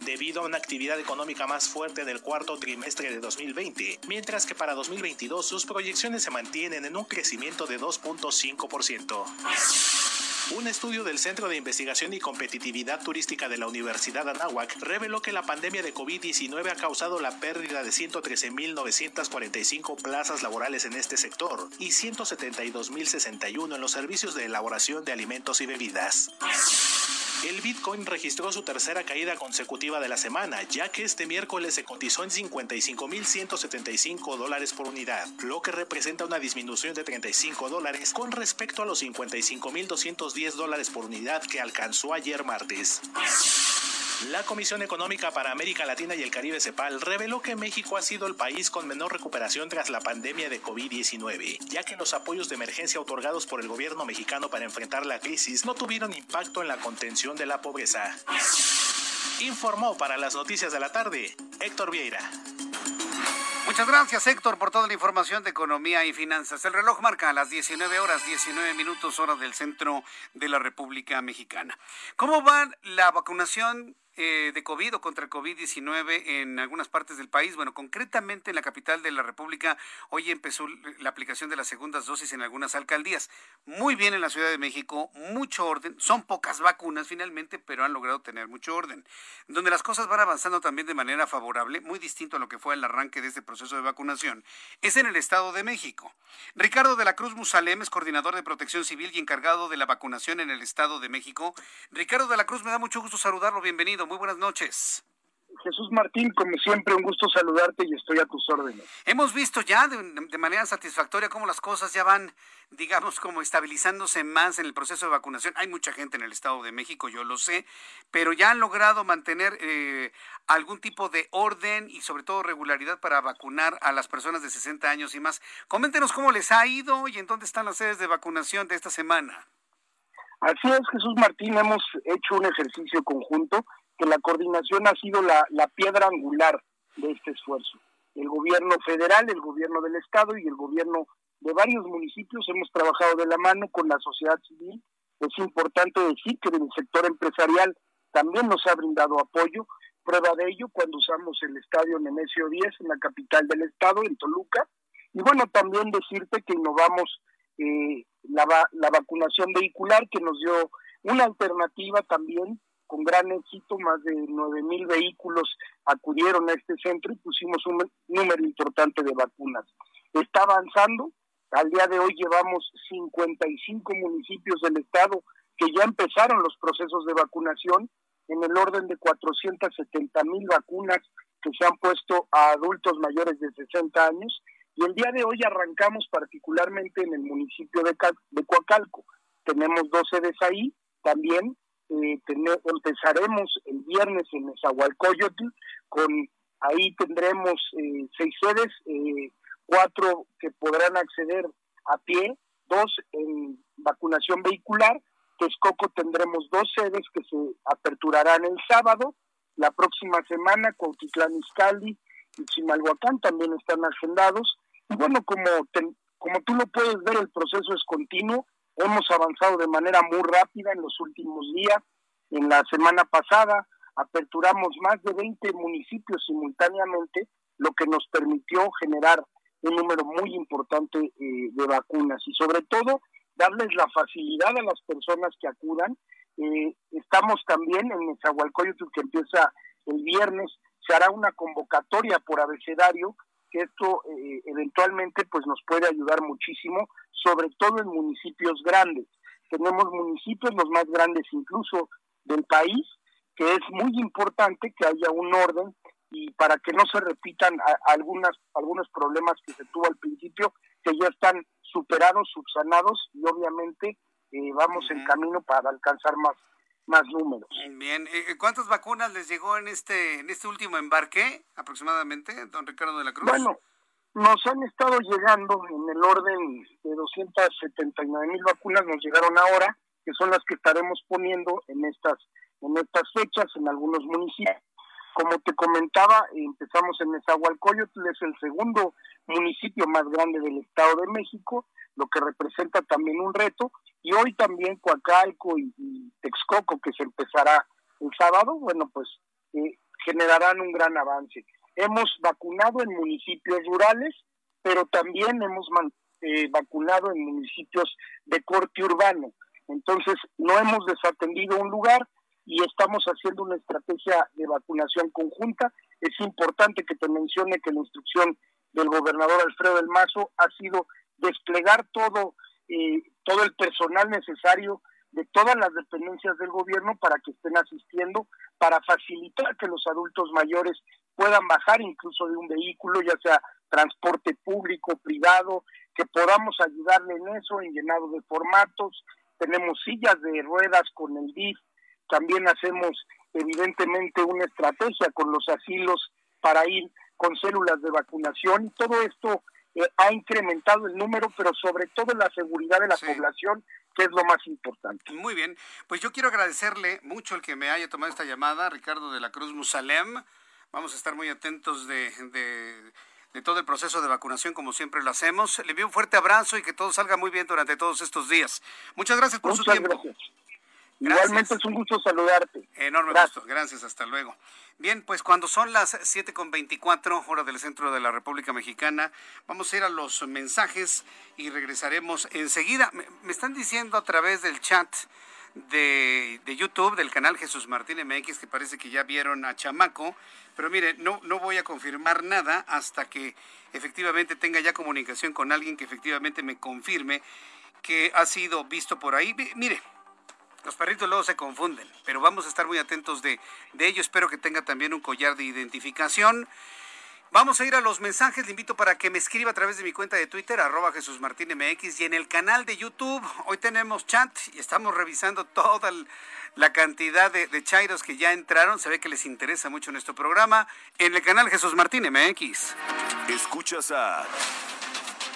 debido a una actividad económica más fuerte del cuarto trimestre de 2020, mientras que para 2022 sus proyecciones se mantienen en un crecimiento de 2.5%. Un estudio del Centro de Investigación y Competitividad Turística de la Universidad Anáhuac reveló que la pandemia de COVID-19 ha causado la pérdida de 113.945 plazas laborales en este sector y 172.061 en los servicios de elaboración de alimentos y bebidas. El Bitcoin registró su tercera caída consecutiva de la semana, ya que este miércoles se cotizó en 55.175 dólares por unidad, lo que representa una disminución de 35 dólares con respecto a los 55.210 dólares por unidad que alcanzó ayer martes. La Comisión Económica para América Latina y el Caribe CEPAL reveló que México ha sido el país con menor recuperación tras la pandemia de COVID-19, ya que los apoyos de emergencia otorgados por el gobierno mexicano para enfrentar la crisis no tuvieron impacto en la contención de la pobreza. Informó para las noticias de la tarde Héctor Vieira. Muchas gracias, Héctor, por toda la información de economía y finanzas. El reloj marca las 19 horas 19 minutos, hora del centro de la República Mexicana. ¿Cómo va la vacunación eh, de COVID o contra el COVID-19 en algunas partes del país. Bueno, concretamente en la capital de la República, hoy empezó la aplicación de las segundas dosis en algunas alcaldías. Muy bien en la Ciudad de México, mucho orden. Son pocas vacunas finalmente, pero han logrado tener mucho orden. Donde las cosas van avanzando también de manera favorable, muy distinto a lo que fue el arranque de este proceso de vacunación, es en el Estado de México. Ricardo de la Cruz Musalem es coordinador de protección civil y encargado de la vacunación en el Estado de México. Ricardo de la Cruz, me da mucho gusto saludarlo. Bienvenido muy buenas noches. Jesús Martín, como siempre, un gusto saludarte y estoy a tus órdenes. Hemos visto ya de, manera satisfactoria cómo las cosas ya van, digamos, como estabilizándose más en el proceso de vacunación. Hay mucha gente en el Estado de México, yo lo sé, pero ya han logrado mantener eh, algún tipo de orden y sobre todo regularidad para vacunar a las personas de 60 años y más. Coméntenos cómo les ha ido y en dónde están las sedes de vacunación de esta semana. Así es, Jesús Martín, hemos hecho un ejercicio conjunto que la coordinación ha sido la, piedra angular de este esfuerzo. El gobierno federal, el gobierno del estado y el gobierno de varios municipios hemos trabajado de la mano con la sociedad civil. Es importante decir que del sector empresarial también nos ha brindado apoyo. Prueba de ello cuando usamos el estadio Nemesio 10 en la capital del estado, en Toluca. Y bueno, también decirte que innovamos eh, la, la vacunación vehicular que nos dio una alternativa también con gran éxito, más de nueve mil vehículos acudieron a este centro y pusimos un número importante de vacunas. Está avanzando, al día de hoy llevamos 55 municipios del estado que ya empezaron los procesos de vacunación en el orden de 470 mil vacunas que se han puesto a adultos mayores de 60 años y el día de hoy arrancamos particularmente en el municipio de Coacalco. Tenemos dos sedes ahí también eh, empezaremos el viernes en Nezahualcóyotl, con ahí tendremos eh, seis sedes, eh, cuatro que podrán acceder a pie, dos en vacunación vehicular, Texcoco tendremos dos sedes que se aperturarán el sábado, la próxima semana Cuautitlán Izcalli y Chimalhuacán también están agendados, y bueno, como, como tú lo puedes ver, el proceso es continuo, Hemos avanzado de manera muy rápida en los últimos días. En la semana pasada aperturamos más de 20 municipios simultáneamente, lo que nos permitió generar un número muy importante eh, de vacunas y sobre todo darles la facilidad a las personas que acudan. Eh, estamos también en Nezahualcóyotl que empieza el viernes, se hará una convocatoria por abecedario que esto eh, eventualmente pues nos puede ayudar muchísimo, sobre todo en municipios grandes. Tenemos municipios los más grandes incluso del país, que es muy importante que haya un orden y para que no se repitan algunas algunos problemas que se tuvo al principio que ya están superados, subsanados y obviamente eh, vamos en camino para alcanzar más más números. Bien, eh, ¿cuántas vacunas les llegó en este en este último embarque aproximadamente, don Ricardo de la Cruz? Bueno, nos han estado llegando en el orden de 279 mil vacunas, nos llegaron ahora, que son las que estaremos poniendo en estas en estas fechas en algunos municipios. Como te comentaba, empezamos en Nezahualcóyotl, es el segundo municipio más grande del Estado de México, lo que representa también un reto, y hoy también Coacalco y, Texcoco, que se empezará el sábado, bueno, pues eh, generarán un gran avance. Hemos vacunado en municipios rurales, pero también hemos eh, vacunado en municipios de corte urbano. Entonces, no hemos desatendido un lugar, y estamos haciendo una estrategia de vacunación conjunta. Es importante que te mencione que la instrucción del gobernador Alfredo del Mazo ha sido desplegar todo, eh, todo el personal necesario de todas las dependencias del gobierno para que estén asistiendo, para facilitar que los adultos mayores puedan bajar incluso de un vehículo, ya sea transporte público, privado, que podamos ayudarle en eso, en llenado de formatos. Tenemos sillas de ruedas con el DIF también hacemos evidentemente una estrategia con los asilos para ir con células de vacunación y todo esto eh, ha incrementado el número, pero sobre todo la seguridad de la población, que es lo más importante. Muy bien, pues yo quiero agradecerle mucho el que me haya tomado esta llamada, Ricardo de la Cruz Musalem. Vamos a estar muy atentos de, de, todo el proceso de vacunación, como siempre lo hacemos. Le envío un fuerte abrazo y que todo salga muy bien durante todos estos días. Muchas gracias por su tiempo. Gracias. Igualmente es un gusto saludarte. Enorme gusto. Gracias, hasta luego. Bien, pues cuando son las 7.24 hora del centro de la República Mexicana, vamos a ir a los mensajes y regresaremos enseguida. Me, están diciendo a través del chat de, de, YouTube, del canal Jesús Martín MX, que parece que ya vieron a Chamaco, pero mire, no, no voy a confirmar nada hasta que efectivamente tenga ya comunicación con alguien que efectivamente me confirme que ha sido visto por ahí. Mire, los perritos luego se confunden, pero vamos a estar muy atentos de, de ello. Espero que tenga también un collar de identificación. Vamos a ir a los mensajes. Le invito para que me escriba a través de mi cuenta de Twitter, arroba Jesús Martín MX, y en el canal de YouTube. Hoy tenemos chat y estamos revisando toda la cantidad de, de chairos que ya entraron. Se ve que les interesa mucho nuestro programa. En el canal Jesús Martín MX. Escuchas a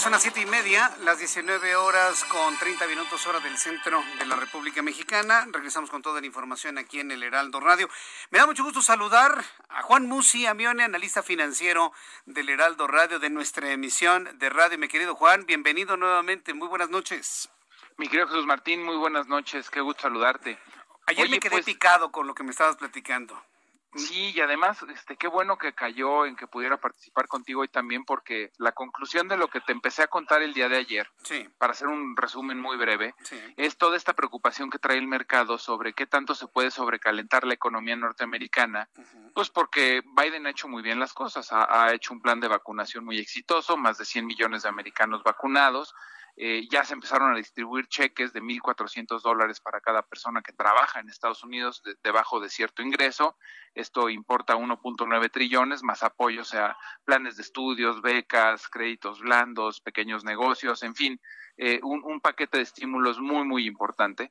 Son las siete y media, las 19 horas con 30 minutos hora del centro de la República Mexicana. Regresamos con toda la información aquí en el Heraldo Radio. Me da mucho gusto saludar a Juan Musi Amione, analista financiero del Heraldo Radio de nuestra emisión de radio. Mi querido Juan, bienvenido nuevamente. Muy buenas noches. Mi querido Jesús Martín, muy buenas noches. Qué gusto saludarte. Ayer me quedé pues picado con lo que me estabas platicando. Sí, y además, este, qué bueno que cayó en que pudiera participar contigo hoy también, porque la conclusión de lo que te empecé a contar el día de ayer, para hacer un resumen muy breve, es toda esta preocupación que trae el mercado sobre qué tanto se puede sobrecalentar la economía norteamericana, pues porque Biden ha hecho muy bien las cosas, ha, ha hecho un plan de vacunación muy exitoso, más de 100 millones de americanos vacunados, eh, ya se empezaron a distribuir cheques de 1.400 dólares para cada persona que trabaja en Estados Unidos debajo de cierto ingreso. Esto importa 1.9 trillones, más apoyo, o sea, planes de estudios, becas, créditos blandos, pequeños negocios, en fin, eh, un, paquete de estímulos muy, muy importante.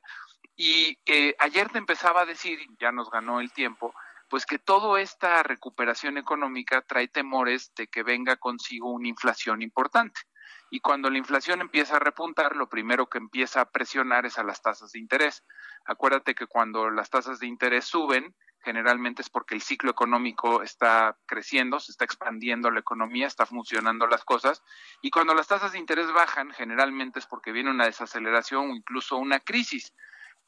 Y ayer te empezaba a decir, ya nos ganó el tiempo, pues que toda esta recuperación económica trae temores de que venga consigo una inflación importante. Y cuando la inflación empieza a repuntar, lo primero que empieza a presionar es a las tasas de interés. Acuérdate que cuando las tasas de interés suben, generalmente es porque el ciclo económico está creciendo, se está expandiendo la economía, está funcionando las cosas, y cuando las tasas de interés bajan, generalmente es porque viene una desaceleración o incluso una crisis.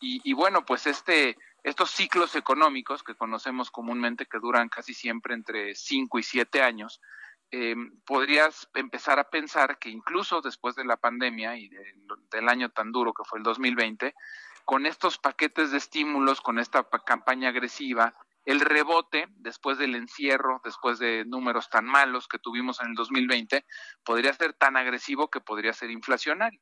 Y, bueno, pues este, estos ciclos económicos que conocemos comúnmente que duran casi siempre entre 5 y 7 años, eh, podrías empezar a pensar que incluso después de la pandemia y del año tan duro que fue el 2020, con estos paquetes de estímulos, con esta campaña agresiva, el rebote después del encierro, después de números tan malos que tuvimos en el 2020, podría ser tan agresivo que podría ser inflacionario.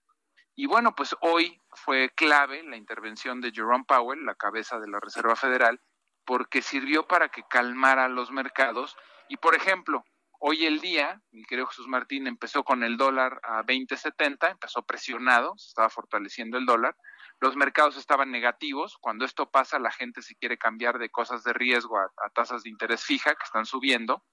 Y bueno, pues hoy fue clave la intervención de Jerome Powell, la cabeza de la Reserva Federal, porque sirvió para que calmara los mercados. Y por ejemplo, Hoy el día, mi querido Jesús Martín, empezó con el dólar a 20.70, empezó presionado, se estaba fortaleciendo el dólar. Los mercados estaban negativos. Cuando esto pasa, la gente se quiere cambiar de cosas de riesgo a, tasas de interés fija que están subiendo.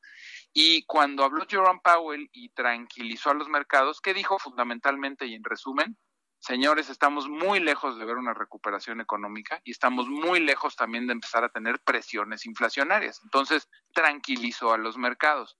Y cuando habló Jerome Powell y tranquilizó a los mercados, ¿qué dijo fundamentalmente y en resumen? Señores, estamos muy lejos de ver una recuperación económica y estamos muy lejos también de empezar a tener presiones inflacionarias. Entonces, tranquilizó a los mercados.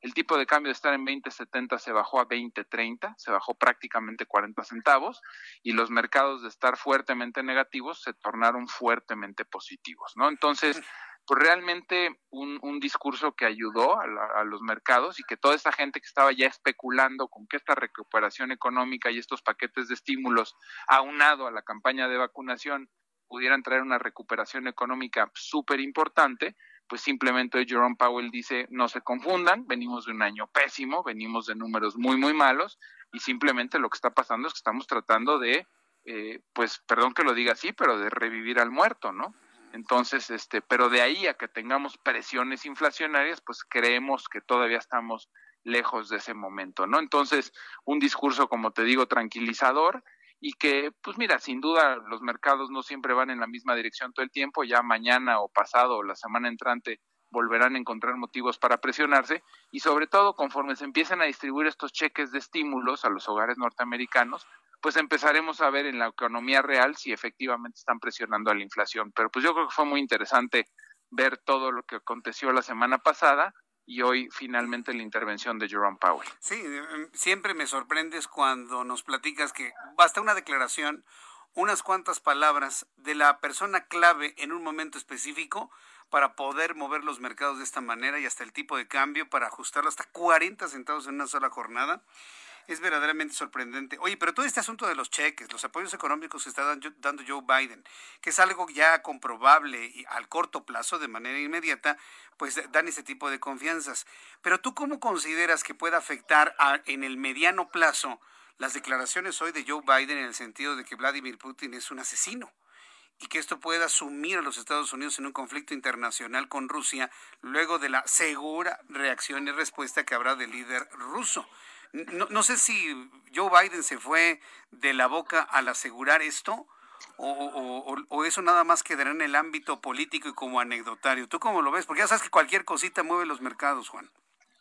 El tipo de cambio de estar en 20.70 se bajó a 20.30, se bajó prácticamente 40 centavos y los mercados de estar fuertemente negativos se tornaron fuertemente positivos, ¿no? Entonces, pues realmente un, un discurso que ayudó a, a, los mercados y que toda esta gente que estaba ya especulando con que esta recuperación económica y estos paquetes de estímulos aunado a la campaña de vacunación pudieran traer una recuperación económica súper importante, pues simplemente Jerome Powell dice, no se confundan, venimos de un año pésimo, venimos de números muy, muy malos, y simplemente lo que está pasando es que estamos tratando de, eh, pues, perdón que lo diga así, pero de revivir al muerto, ¿no? Entonces, este, pero de ahí a que tengamos presiones inflacionarias, pues creemos que todavía estamos lejos de ese momento, ¿no? Entonces, un discurso, como te digo, tranquilizador, y que, pues mira, sin duda los mercados no siempre van en la misma dirección todo el tiempo, ya mañana o pasado o la semana entrante volverán a encontrar motivos para presionarse y sobre todo conforme se empiecen a distribuir estos cheques de estímulos a los hogares norteamericanos, pues empezaremos a ver en la economía real si efectivamente están presionando a la inflación. Pero pues yo creo que fue muy interesante ver todo lo que aconteció la semana pasada y hoy finalmente la intervención de Jerome Powell. Sí, em, siempre me sorprendes cuando nos platicas que basta una declaración, unas cuantas palabras de la persona clave en un momento específico para poder mover los mercados de esta manera y hasta el tipo de cambio para ajustarlo hasta 40 centavos en una sola jornada es verdaderamente sorprendente. Oye, pero todo este asunto de los cheques, los apoyos económicos que está dando Joe Biden, que es algo ya comprobable y al corto plazo, de manera inmediata, pues dan ese tipo de confianzas. Pero tú cómo consideras que puede afectar en el mediano plazo las declaraciones hoy de Joe Biden en el sentido de que Vladimir Putin es un asesino? Y que esto pueda sumir a los Estados Unidos en un conflicto internacional con Rusia luego de la segura reacción y respuesta que habrá del líder ruso. No, no sé si Joe Biden se fue de la boca al asegurar esto o, o, eso nada más quedará en el ámbito político y como anecdotario. ¿Tú cómo lo ves? Porque ya sabes que cualquier cosita mueve los mercados, Juan.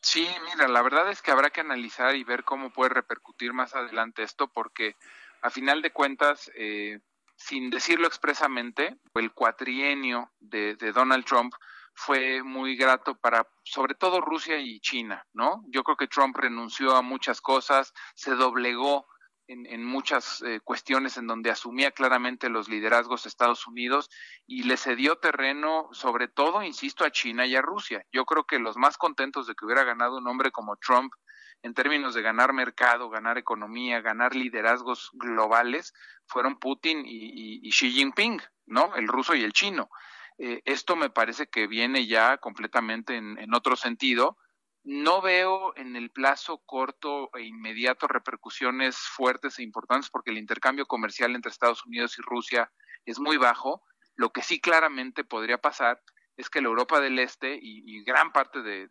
Sí, mira, la verdad es que habrá que analizar y ver cómo puede repercutir más adelante esto, porque a final de cuentas, eh, sin decirlo expresamente, el cuatrienio de, de Donald Trump fue muy grato para sobre todo Rusia y China, ¿no? Yo creo que Trump renunció a muchas cosas, se doblegó en, muchas eh, cuestiones en donde asumía claramente los liderazgos de Estados Unidos y le cedió terreno, sobre todo, insisto, a China y a Rusia. Yo creo que los más contentos de que hubiera ganado un hombre como Trump en términos de ganar mercado, ganar economía, ganar liderazgos globales, fueron Putin y, Xi Jinping, ¿no? El ruso y el chino. Eh, esto me parece que viene ya completamente en otro sentido no veo en el plazo corto e inmediato repercusiones fuertes e importantes porque el intercambio comercial entre Estados Unidos y Rusia es muy bajo. Lo que sí claramente podría pasar es que la Europa del Este y, gran parte de,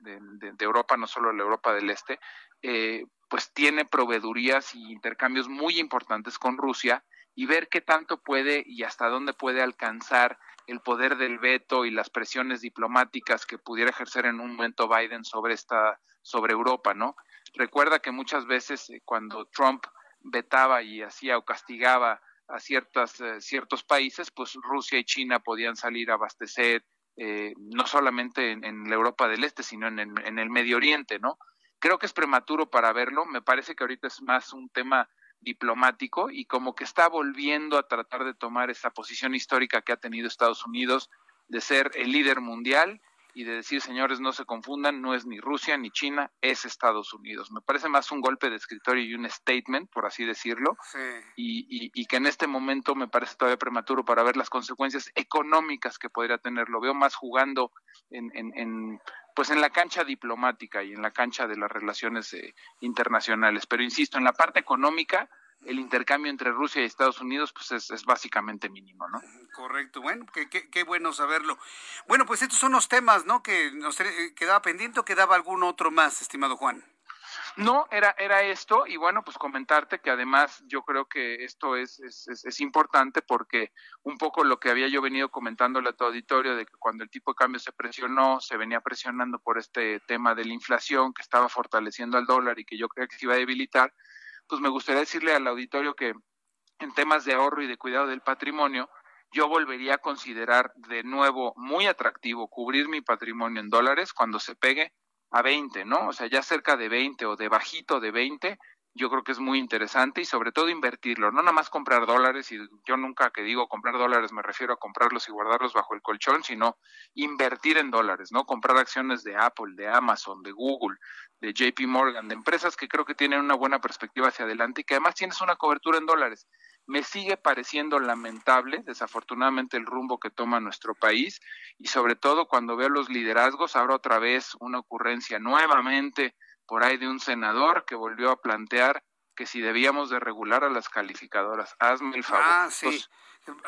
Europa, no solo la Europa del Este, eh, pues tiene proveedurías y intercambios muy importantes con Rusia y ver qué tanto puede y hasta dónde puede alcanzar el poder del veto y las presiones diplomáticas que pudiera ejercer en un momento Biden sobre esta sobre Europa, ¿no? Recuerda que muchas veces eh, cuando Trump vetaba y hacía o castigaba a ciertas eh, ciertos países, pues Rusia y China podían salir a abastecer eh, no solamente en, la Europa del Este, sino en, en el Medio Oriente, ¿no? Creo que es prematuro para verlo. Me parece que ahorita es más un tema diplomático y como que está volviendo a tratar de tomar esa posición histórica que ha tenido Estados Unidos de ser el líder mundial y de decir, señores, no se confundan, no es ni Rusia ni China, es Estados Unidos. Me parece más un golpe de escritorio y un statement, por así decirlo, y, y, que en este momento me parece todavía prematuro para ver las consecuencias económicas que podría tener. Lo veo más jugando en, en, pues en la cancha diplomática y en la cancha de las relaciones eh, internacionales. Pero insisto, en la parte económica, el intercambio entre Rusia y Estados Unidos pues es, básicamente mínimo, ¿no? Correcto, bueno, qué, qué, bueno saberlo. Bueno, pues estos son los temas, ¿no? Que nos eh, quedaba pendiente o quedaba algún otro más, estimado Juan. No, era, era esto, y bueno, pues comentarte que además yo creo que esto es, es, es, importante porque un poco lo que había yo venido comentándole a tu auditorio de que cuando el tipo de cambio se presionó, se venía presionando por este tema de la inflación que estaba fortaleciendo al dólar y que yo creo que se iba a debilitar, pues me gustaría decirle al auditorio que en temas de ahorro y de cuidado del patrimonio, yo volvería a considerar de nuevo muy atractivo cubrir mi patrimonio en dólares cuando se pegue a 20, ¿no? O sea, ya cerca de 20 o de bajito de 20, yo creo que es muy interesante y sobre todo invertirlo, no nada más comprar dólares, y yo nunca que digo comprar dólares me refiero a comprarlos y guardarlos bajo el colchón, sino invertir en dólares, ¿no? Comprar acciones de Apple, de Amazon, de Google, de JP Morgan, de empresas que creo que tienen una buena perspectiva hacia adelante y que además tienes una cobertura en dólares. Me sigue pareciendo lamentable, desafortunadamente, el rumbo que toma nuestro país y sobre todo cuando veo los liderazgos, ahora otra vez una ocurrencia nuevamente por ahí de un senador que volvió a plantear que si debíamos de regular a las calificadoras. Hazme el favor. Ah, sí.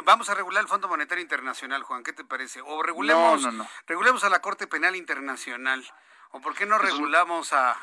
Vamos a regular el Fondo Monetario Internacional, Juan, ¿qué te parece? O regulemos, regulemos a la Corte Penal Internacional. ¿O por qué no regulamos a...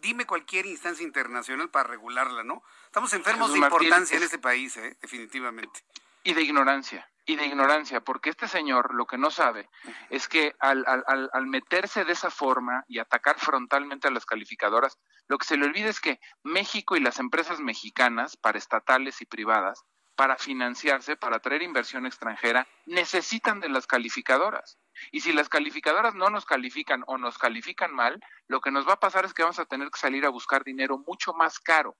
Dime cualquier instancia internacional para regularla, ¿no? Estamos enfermos de importancia en este país, ¿eh? definitivamente. Y de ignorancia, y de ignorancia, porque este señor lo que no sabe es que al, al, al meterse de esa forma y atacar [laughs] frontalmente a las calificadoras, lo que se le olvida es que México y las empresas mexicanas, para estatales y privadas, para financiarse, para traer inversión extranjera, necesitan de las calificadoras. Y si las calificadoras no nos califican o nos califican mal, lo que nos va a pasar es que vamos a tener que salir a buscar dinero mucho más caro.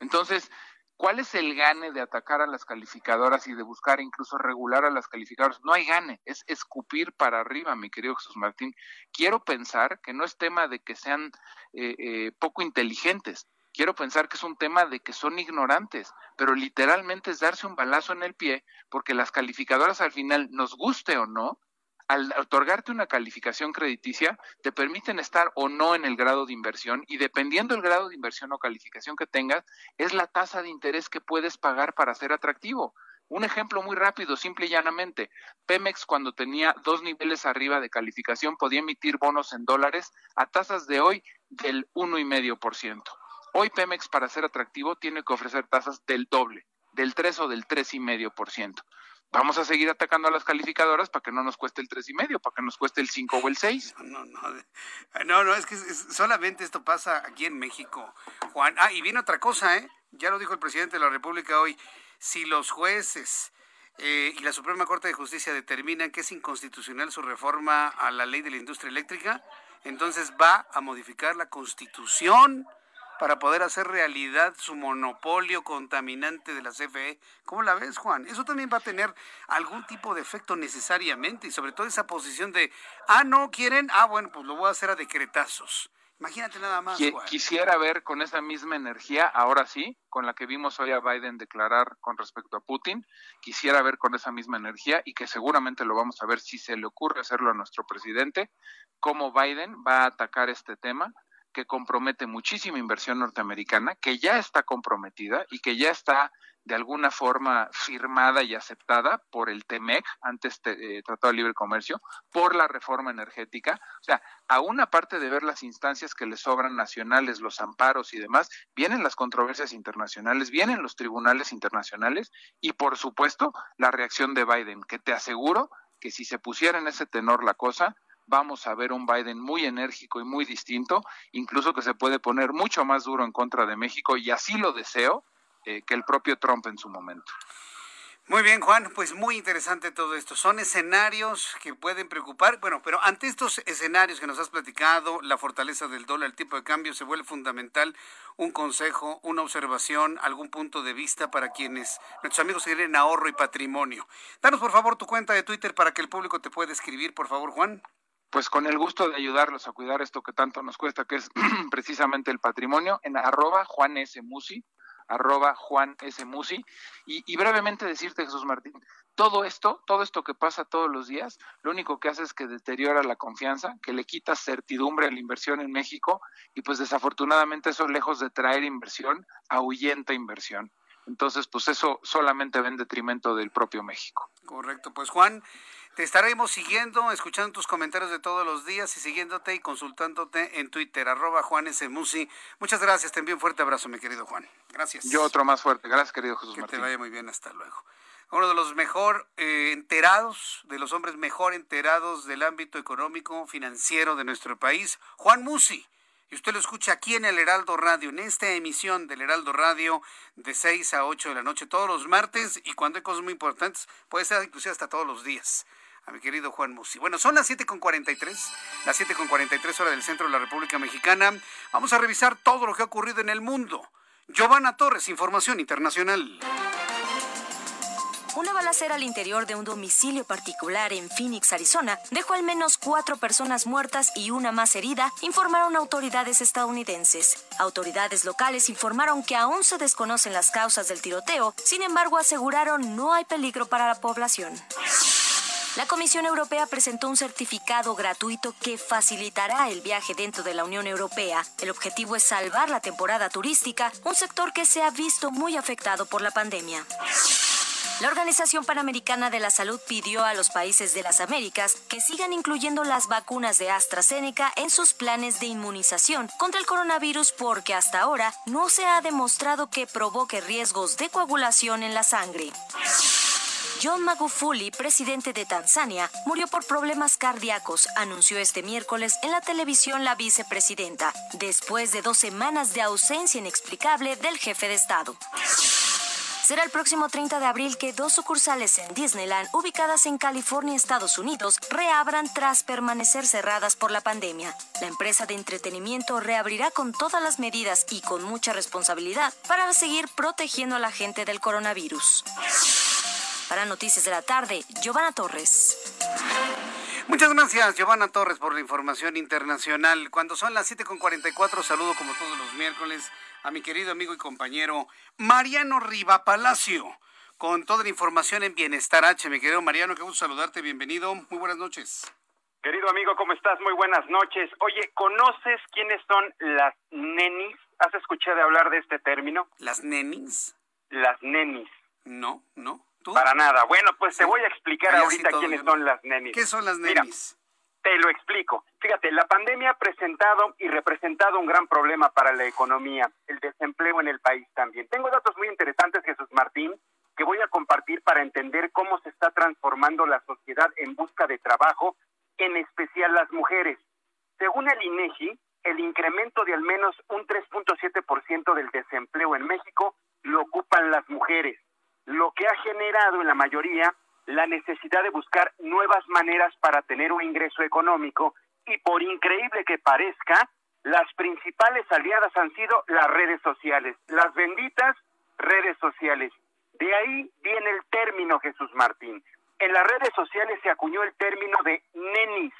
Entonces, ¿cuál es el gane de atacar a las calificadoras y de buscar incluso regular a las calificadoras? No hay gane, es escupir para arriba, mi querido Jesús Martín. Quiero pensar que no es tema de que sean eh, eh, poco inteligentes, quiero pensar que es un tema de que son ignorantes, pero literalmente es darse un balazo en el pie, porque las calificadoras al final, nos guste o no, al otorgarte una calificación crediticia, te permiten estar o no en el grado de inversión y dependiendo del grado de inversión o calificación que tengas, es la tasa de interés que puedes pagar para ser atractivo. Un ejemplo muy rápido, simple y llanamente. Pemex cuando tenía dos niveles arriba de calificación podía emitir bonos en dólares a tasas de hoy del uno y medio por ciento. Hoy Pemex, para ser atractivo, tiene que ofrecer tasas del doble, del 3 o del 3,5%. Vamos a seguir atacando a las calificadoras para que no nos cueste el tres y medio, para que nos cueste el 5 o el 6. No, no, no, no, es que solamente esto pasa aquí en México, Juan. Ah, y viene otra cosa, ¿eh? Ya lo dijo el presidente de la República hoy. Si los jueces eh, y la Suprema Corte de Justicia determinan que es inconstitucional su reforma a la ley de la industria eléctrica, entonces va a modificar la constitución para poder hacer realidad su monopolio contaminante de la CFE. ¿Cómo la ves, Juan? Eso también va a tener algún tipo de efecto necesariamente y sobre todo esa posición de, ah, no quieren, ah, bueno, pues lo voy a hacer a decretazos. Imagínate nada más. Quisiera ver con esa misma energía, ahora sí, con la que vimos hoy a Biden declarar con respecto a Putin, quisiera ver con esa misma energía y que seguramente lo vamos a ver si se le ocurre hacerlo a nuestro presidente, cómo Biden va a atacar este tema que compromete muchísima inversión norteamericana, que ya está comprometida y que ya está de alguna forma firmada y aceptada por el TEMEC, antes eh, Tratado de Libre Comercio, por la reforma energética. O sea, aún aparte de ver las instancias que le sobran nacionales, los amparos y demás, vienen las controversias internacionales, vienen los tribunales internacionales y, por supuesto, la reacción de Biden, que te aseguro que si se pusiera en ese tenor la cosa, vamos a ver un Biden muy enérgico y muy distinto, incluso que se puede poner mucho más duro en contra de México, y así lo deseo, eh, que el propio Trump en su momento. Muy bien, Juan, pues muy interesante todo esto. Son escenarios que pueden preocupar. Bueno, pero ante estos escenarios que nos has platicado, la fortaleza del dólar, el tipo de cambio, se vuelve fundamental un consejo, una observación, algún punto de vista para quienes, nuestros amigos que tienen ahorro y patrimonio. Danos, por favor, tu cuenta de Twitter para que el público te pueda escribir, por favor, Juan. Pues con el gusto de ayudarlos a cuidar esto que tanto nos cuesta, que es [clears throat] precisamente el patrimonio, en arroba Juan S. Musi arroba Juan. Musi. Y, brevemente decirte, Jesús Martín, todo esto, todo esto que pasa todos los días, lo único que hace es que deteriora la confianza, que le quita certidumbre a la inversión en México y pues desafortunadamente eso lejos de traer inversión, ahuyenta inversión. Entonces, pues eso solamente va en detrimento del propio México. Correcto, pues Juan, te estaremos siguiendo, escuchando tus comentarios de todos los días y siguiéndote y consultándote en Twitter, arroba Juan S. Musi. Muchas gracias, te envío un fuerte abrazo, mi querido Juan. Gracias. Yo otro más fuerte. Gracias, querido Jesús que te vaya muy bien, hasta luego. Uno de los mejor eh, enterados, de los hombres mejor enterados del ámbito económico, financiero de nuestro país, Juan Musi. Y usted lo escucha aquí en el Heraldo Radio, en esta emisión del Heraldo Radio de 6 a 8 de la noche todos los martes y cuando hay cosas muy importantes, puede ser inclusive hasta todos los días a mi querido Juan Musi. Bueno, son las 7.43, las 7.43 horas del centro de la República Mexicana. Vamos a revisar todo lo que ha ocurrido en el mundo. Giovanna Torres, Información Internacional. Una balacera al interior de un domicilio particular en Phoenix, Arizona, dejó al menos cuatro personas muertas y una más herida, informaron autoridades estadounidenses. Autoridades locales informaron que aún se desconocen las causas del tiroteo, sin embargo aseguraron no hay peligro para la población. La Comisión Europea presentó un certificado gratuito que facilitará el viaje dentro de la Unión Europea. El objetivo es salvar la temporada turística, un sector que se ha visto muy afectado por la pandemia. La Organización Panamericana de la Salud pidió a los países de las Américas que sigan incluyendo las vacunas de AstraZeneca en sus planes de inmunización contra el coronavirus porque hasta ahora no se ha demostrado que provoque riesgos de coagulación en la sangre. John Magufuli, presidente de Tanzania, murió por problemas cardíacos, anunció este miércoles en la televisión la vicepresidenta, después de dos semanas de ausencia inexplicable del jefe de Estado. Será el próximo 30 de abril que dos sucursales en Disneyland, ubicadas en California, Estados Unidos, reabran tras permanecer cerradas por la pandemia. La empresa de entretenimiento reabrirá con todas las medidas y con mucha responsabilidad para seguir protegiendo a la gente del coronavirus. Para Noticias de la Tarde, Giovanna Torres. Muchas gracias, Giovanna Torres, por la información internacional. Cuando son las 7.44, saludo como todos los miércoles a mi querido amigo y compañero Mariano Riva Palacio, con toda la información en Bienestar H. Mi querido Mariano, qué gusto saludarte, bienvenido. Muy buenas noches. Querido amigo, ¿cómo estás? Muy buenas noches. Oye, ¿conoces quiénes son las nenis? ¿Has escuchado hablar de este término? ¿Las nenis? Las nenis. No, no. Para nada. Bueno, pues te voy a explicar ahorita quiénes son las nenis. ¿Qué son las nenis? te lo explico. Fíjate, la pandemia ha presentado y representado un gran problema para la economía, el desempleo en el país también. Tengo datos muy interesantes, Jesús Martín, que voy a compartir para entender cómo se está transformando la sociedad en busca de trabajo, en especial las mujeres. Según el INEGI, el incremento de al menos un 3.7% del desempleo en México lo ocupan las mujeres lo que ha generado en la mayoría la necesidad de buscar nuevas maneras para tener un ingreso económico y por increíble que parezca, las principales aliadas han sido las redes sociales, las benditas redes sociales. De ahí viene el término Jesús Martín. En las redes sociales se acuñó el término de nenis,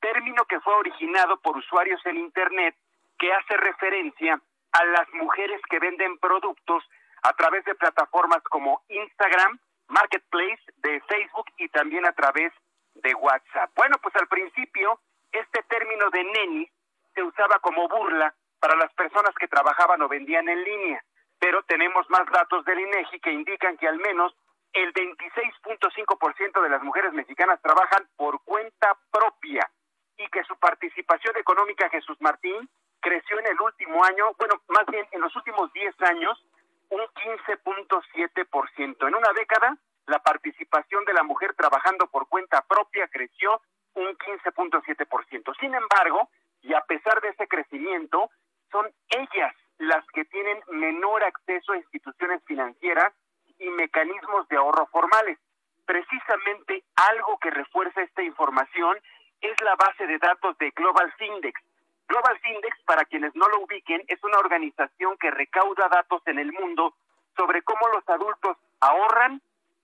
término que fue originado por usuarios en Internet que hace referencia a las mujeres que venden productos a través de plataformas como Instagram, Marketplace de Facebook y también a través de WhatsApp. Bueno, pues al principio este término de nenis se usaba como burla para las personas que trabajaban o vendían en línea, pero tenemos más datos del INEGI que indican que al menos el 26.5% de las mujeres mexicanas trabajan por cuenta propia y que su participación económica, Jesús Martín, creció en el último año, bueno, más bien en los últimos 10 años, un 15.7%. En una década, la participación de la mujer trabajando por cuenta propia creció un 15.7%. Sin embargo, y a pesar de ese crecimiento, son ellas las que tienen menor acceso a instituciones financieras y mecanismos de ahorro formales. Precisamente algo que refuerza esta información es la base de datos de Global Index. Global Index, para quienes no lo ubiquen, es una organización que recauda datos en el mundo sobre cómo los adultos ahorran,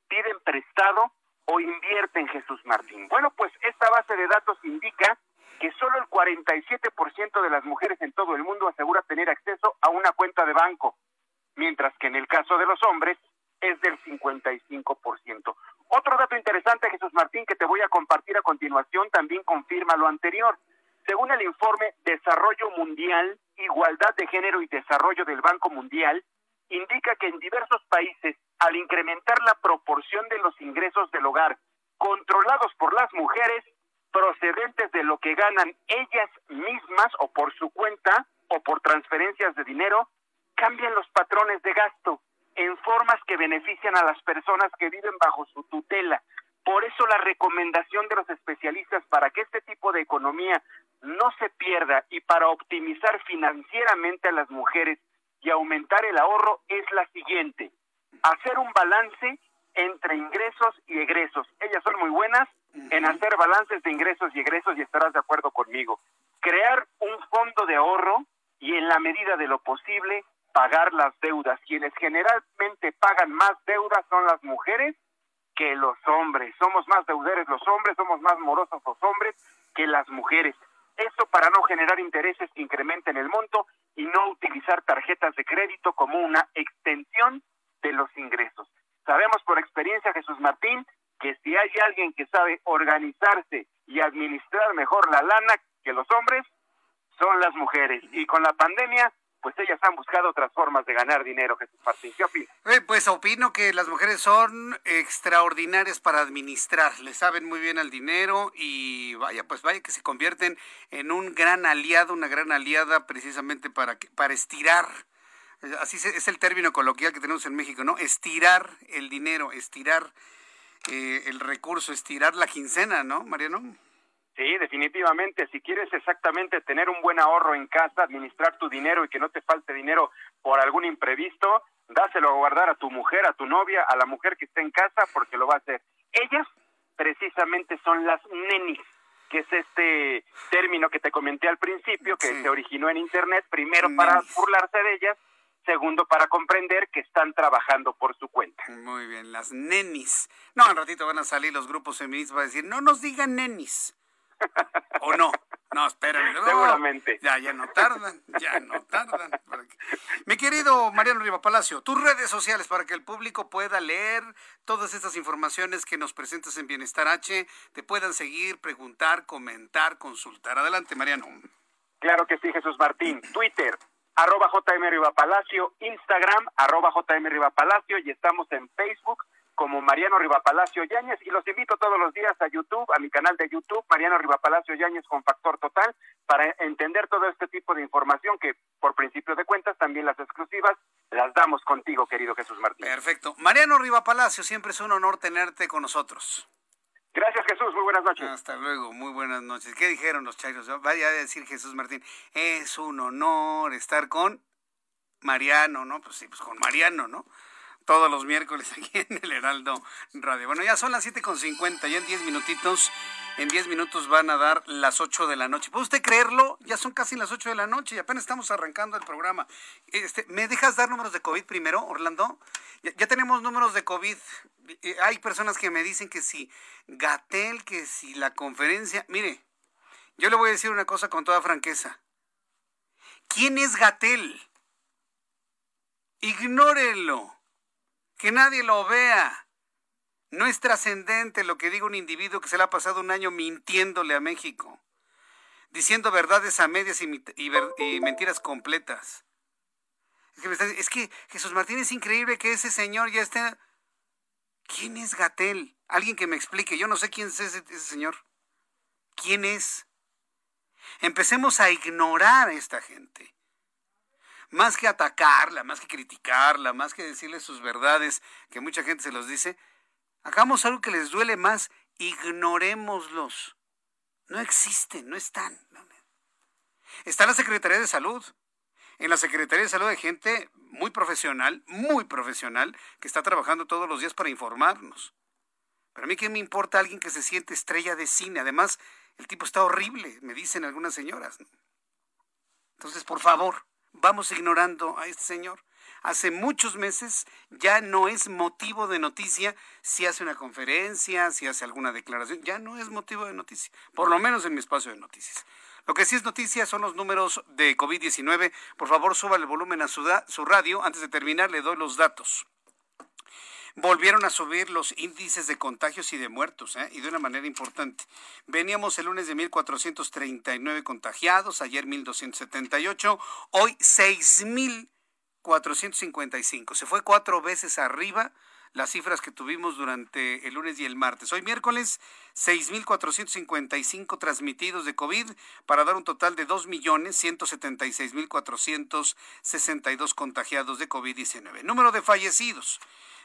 piden prestado o invierten, Jesús Martín. Bueno, pues esta base de datos indica que solo el 47% de las mujeres en todo el mundo asegura tener acceso a una cuenta de banco, mientras que en el caso de los hombres es del 55%. Otro dato interesante, Jesús Martín, que te voy a compartir a continuación, también confirma lo anterior. Según el informe Desarrollo Mundial, Igualdad de Género y Desarrollo del Banco Mundial, indica que en diversos países, al incrementar la proporción de los ingresos del hogar controlados por las mujeres, procedentes de lo que ganan ellas mismas o por su cuenta o por transferencias de dinero, cambian los patrones de gasto en formas que benefician a las personas que viven bajo su tutela. Por eso la recomendación de los especialistas para que este tipo de economía no se pierda y para optimizar financieramente a las mujeres y aumentar el ahorro es la siguiente. Hacer un balance entre ingresos y egresos. Ellas son muy buenas en hacer balances de ingresos y egresos y estarás de acuerdo conmigo. Crear un fondo de ahorro y en la medida de lo posible pagar las deudas. Quienes generalmente pagan más deudas son las mujeres que los hombres. Somos más deudores los hombres, somos más morosos los hombres que las mujeres. Esto para no generar intereses que incrementen el monto y no utilizar tarjetas de crédito como una extensión de los ingresos. Sabemos por experiencia, Jesús Martín, que si hay alguien que sabe organizarse y administrar mejor la lana que los hombres, son las mujeres. Y con la pandemia pues ellas han buscado otras formas de ganar dinero, Jesús Martín. ¿Qué opinas? Eh, pues opino que las mujeres son extraordinarias para administrar, le saben muy bien al dinero y vaya, pues vaya que se convierten en un gran aliado, una gran aliada precisamente para, para estirar así es el término coloquial que tenemos en México, ¿no? Estirar el dinero, estirar eh, el recurso, estirar la quincena, ¿no, Mariano? Sí, definitivamente. Si quieres exactamente tener un buen ahorro en casa, administrar tu dinero y que no te falte dinero por algún imprevisto, dáselo a guardar a tu mujer, a tu novia, a la mujer que esté en casa, porque lo va a hacer. Ellas precisamente son las nenis, que es este término que te comenté al principio, que se originó en Internet, primero para burlarse de ellas, segundo para comprender que están trabajando por su cuenta. Muy bien, las nenis. No, al ratito van a salir los grupos feministas para decir, no nos digan nenis. ¿O no? No, espérame. Seguramente. Ya, ya no tardan, ya no tardan. Mi querido Mariano Riva Palacio, tus redes sociales para que el público pueda leer todas estas informaciones que nos presentas en Bienestar H, te puedan seguir, preguntar, comentar, consultar. Adelante, Mariano. Claro que sí, Jesús Martín. Twitter, arroba JM Riva Palacio, Instagram, arroba JM Riva Palacio y estamos en Facebook como Mariano Rivapalacio Yáñez y los invito todos los días a YouTube, a mi canal de YouTube, Mariano Rivapalacio Yáñez con Factor Total, para entender todo este tipo de información que por principio de cuentas también las exclusivas las damos contigo, querido Jesús Martín. Perfecto. Mariano Rivapalacio, siempre es un honor tenerte con nosotros. Gracias Jesús, muy buenas noches. Hasta luego, muy buenas noches. ¿Qué dijeron los chairos? Vaya a decir Jesús Martín, es un honor estar con Mariano, ¿no? Pues sí, pues con Mariano, ¿no? Todos los miércoles [laughs] aquí en el Heraldo Radio. Bueno, ya son las 7.50, ya en 10 minutitos, en 10 minutos van a dar las 8 de la noche. ¿Puede usted creerlo? Ya son casi las 8 de la noche y apenas estamos arrancando el programa. Este, ¿Me dejas dar números de COVID primero, Orlando? Ya, tenemos números de COVID. Hay personas que me dicen que si Gatel, que si la conferencia... Mire, yo le voy a decir una cosa con toda franqueza. ¿Quién es Gatel? Ignórenlo. Que nadie lo vea. No es trascendente lo que diga un individuo que se le ha pasado un año mintiéndole a México, diciendo verdades a medias y, mentiras completas. Es que, Jesús Martín es increíble que ese señor ya esté... ¿Quién es Gatel? Alguien que me explique. Yo no sé quién es ese señor. ¿Quién es? Empecemos a ignorar a esta gente. Más que atacarla, más que criticarla, más que decirle sus verdades, que mucha gente se los dice, hagamos algo que les duele más, ignorémoslos. No existen, no están. Está la Secretaría de Salud. En la Secretaría de Salud hay gente muy profesional, muy profesional, que está trabajando todos los días para informarnos. Pero a mí qué me importa alguien que se siente estrella de cine. Además, el tipo está horrible, me dicen algunas señoras. Entonces, por favor, vamos ignorando a este señor. Hace muchos meses ya no es motivo de noticia si hace una conferencia, si hace alguna declaración, ya no es motivo de noticia, por lo menos en mi espacio de noticias. Lo que sí es noticia son los números de COVID-19. Por favor, suba el volumen a su, su radio. Antes de terminar, le doy los datos volvieron a subir los índices de contagios y de muertos, ¿eh? y de una manera importante. Veníamos el lunes de 1.439 contagiados, ayer 1.278, hoy 6.455. Se fue cuatro veces arriba las cifras que tuvimos durante el lunes y el martes. Hoy miércoles, 6.455 transmitidos de COVID para dar un total de 2.176.462 contagiados de COVID-19. Número de fallecidos.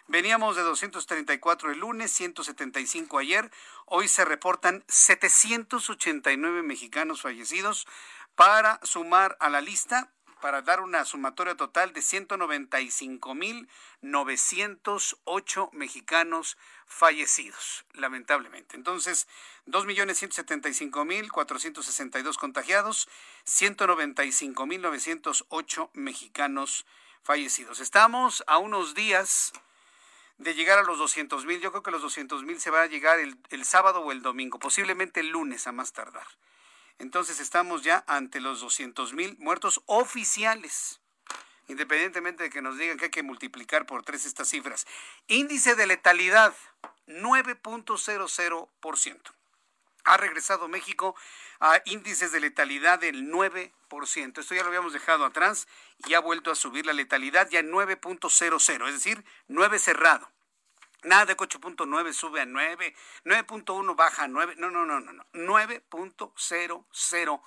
Veníamos de 234 el lunes, 175 ayer. Hoy se reportan 789 mexicanos fallecidos para sumar a la lista, para dar una sumatoria total de 195.908 mexicanos fallecidos, lamentablemente. Entonces, 2.175.462 contagiados, 195.908 mexicanos fallecidos. Estamos a unos días de llegar a los 200 mil. Yo creo que los 200 mil se va a llegar el, el, sábado o el domingo, posiblemente el lunes a más tardar. Entonces estamos ya ante los 200 mil muertos oficiales, independientemente de que nos digan que hay que multiplicar por tres estas cifras. Índice de letalidad, 9.00%. Ha regresado México a índices de letalidad del 9%. Esto ya lo habíamos dejado atrás y ha vuelto a subir la letalidad ya en 9.00, es decir, 9 cerrado. Nada de 8.9 sube a 9, 9.1 baja a 9, no, no, no, no, no, 9.00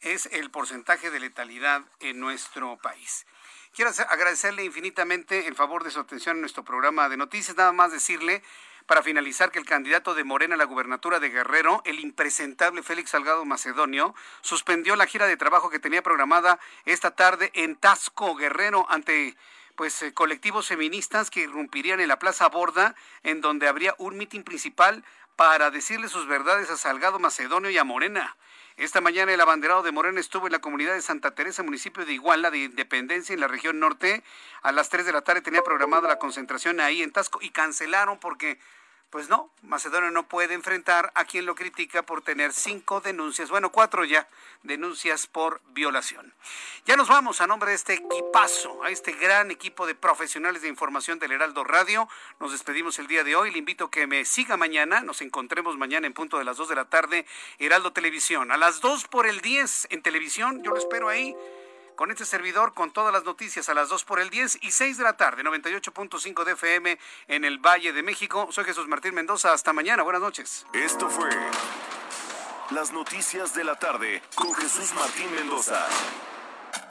es el porcentaje de letalidad en nuestro país. Quiero agradecerle infinitamente el favor de su atención en nuestro programa de noticias, nada más decirle para finalizar que el candidato de Morena a la gubernatura de Guerrero, el impresentable Félix Salgado Macedonio, suspendió la gira de trabajo que tenía programada esta tarde en Tasco, Guerrero, ante pues eh, colectivos feministas que irrumpirían en la Plaza Borda, en donde habría un mitin principal para decirle sus verdades a Salgado Macedonio y a Morena. Esta mañana el abanderado de Morena estuvo en la comunidad de Santa Teresa, municipio de Iguala, de Independencia, en la región norte. A las 3 de la tarde tenía programada la concentración ahí en Tasco y cancelaron porque pues no, Macedonia no puede enfrentar a quien lo critica por tener cinco denuncias, bueno, cuatro ya, denuncias por violación. Ya nos vamos a nombre de este equipazo, a este gran equipo de profesionales de información del Heraldo Radio. Nos despedimos el día de hoy. Le invito a que me siga mañana. Nos encontremos mañana en punto de las dos de la tarde, Heraldo Televisión. A las dos por el 10 en televisión, yo lo espero ahí con este servidor con todas las noticias a las 2 por el 10 y 6 de la tarde, 98.5 de FM en el Valle de México. Soy Jesús Martín Mendoza. Hasta mañana. Buenas noches. Esto fue las noticias de la tarde con Jesús Martín Mendoza.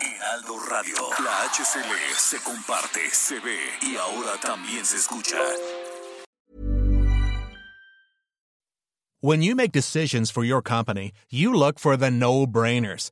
Heraldo Radio. La HCL se comparte, se ve y ahora también se escucha. When you make decisions for your company, you look for the no-brainers.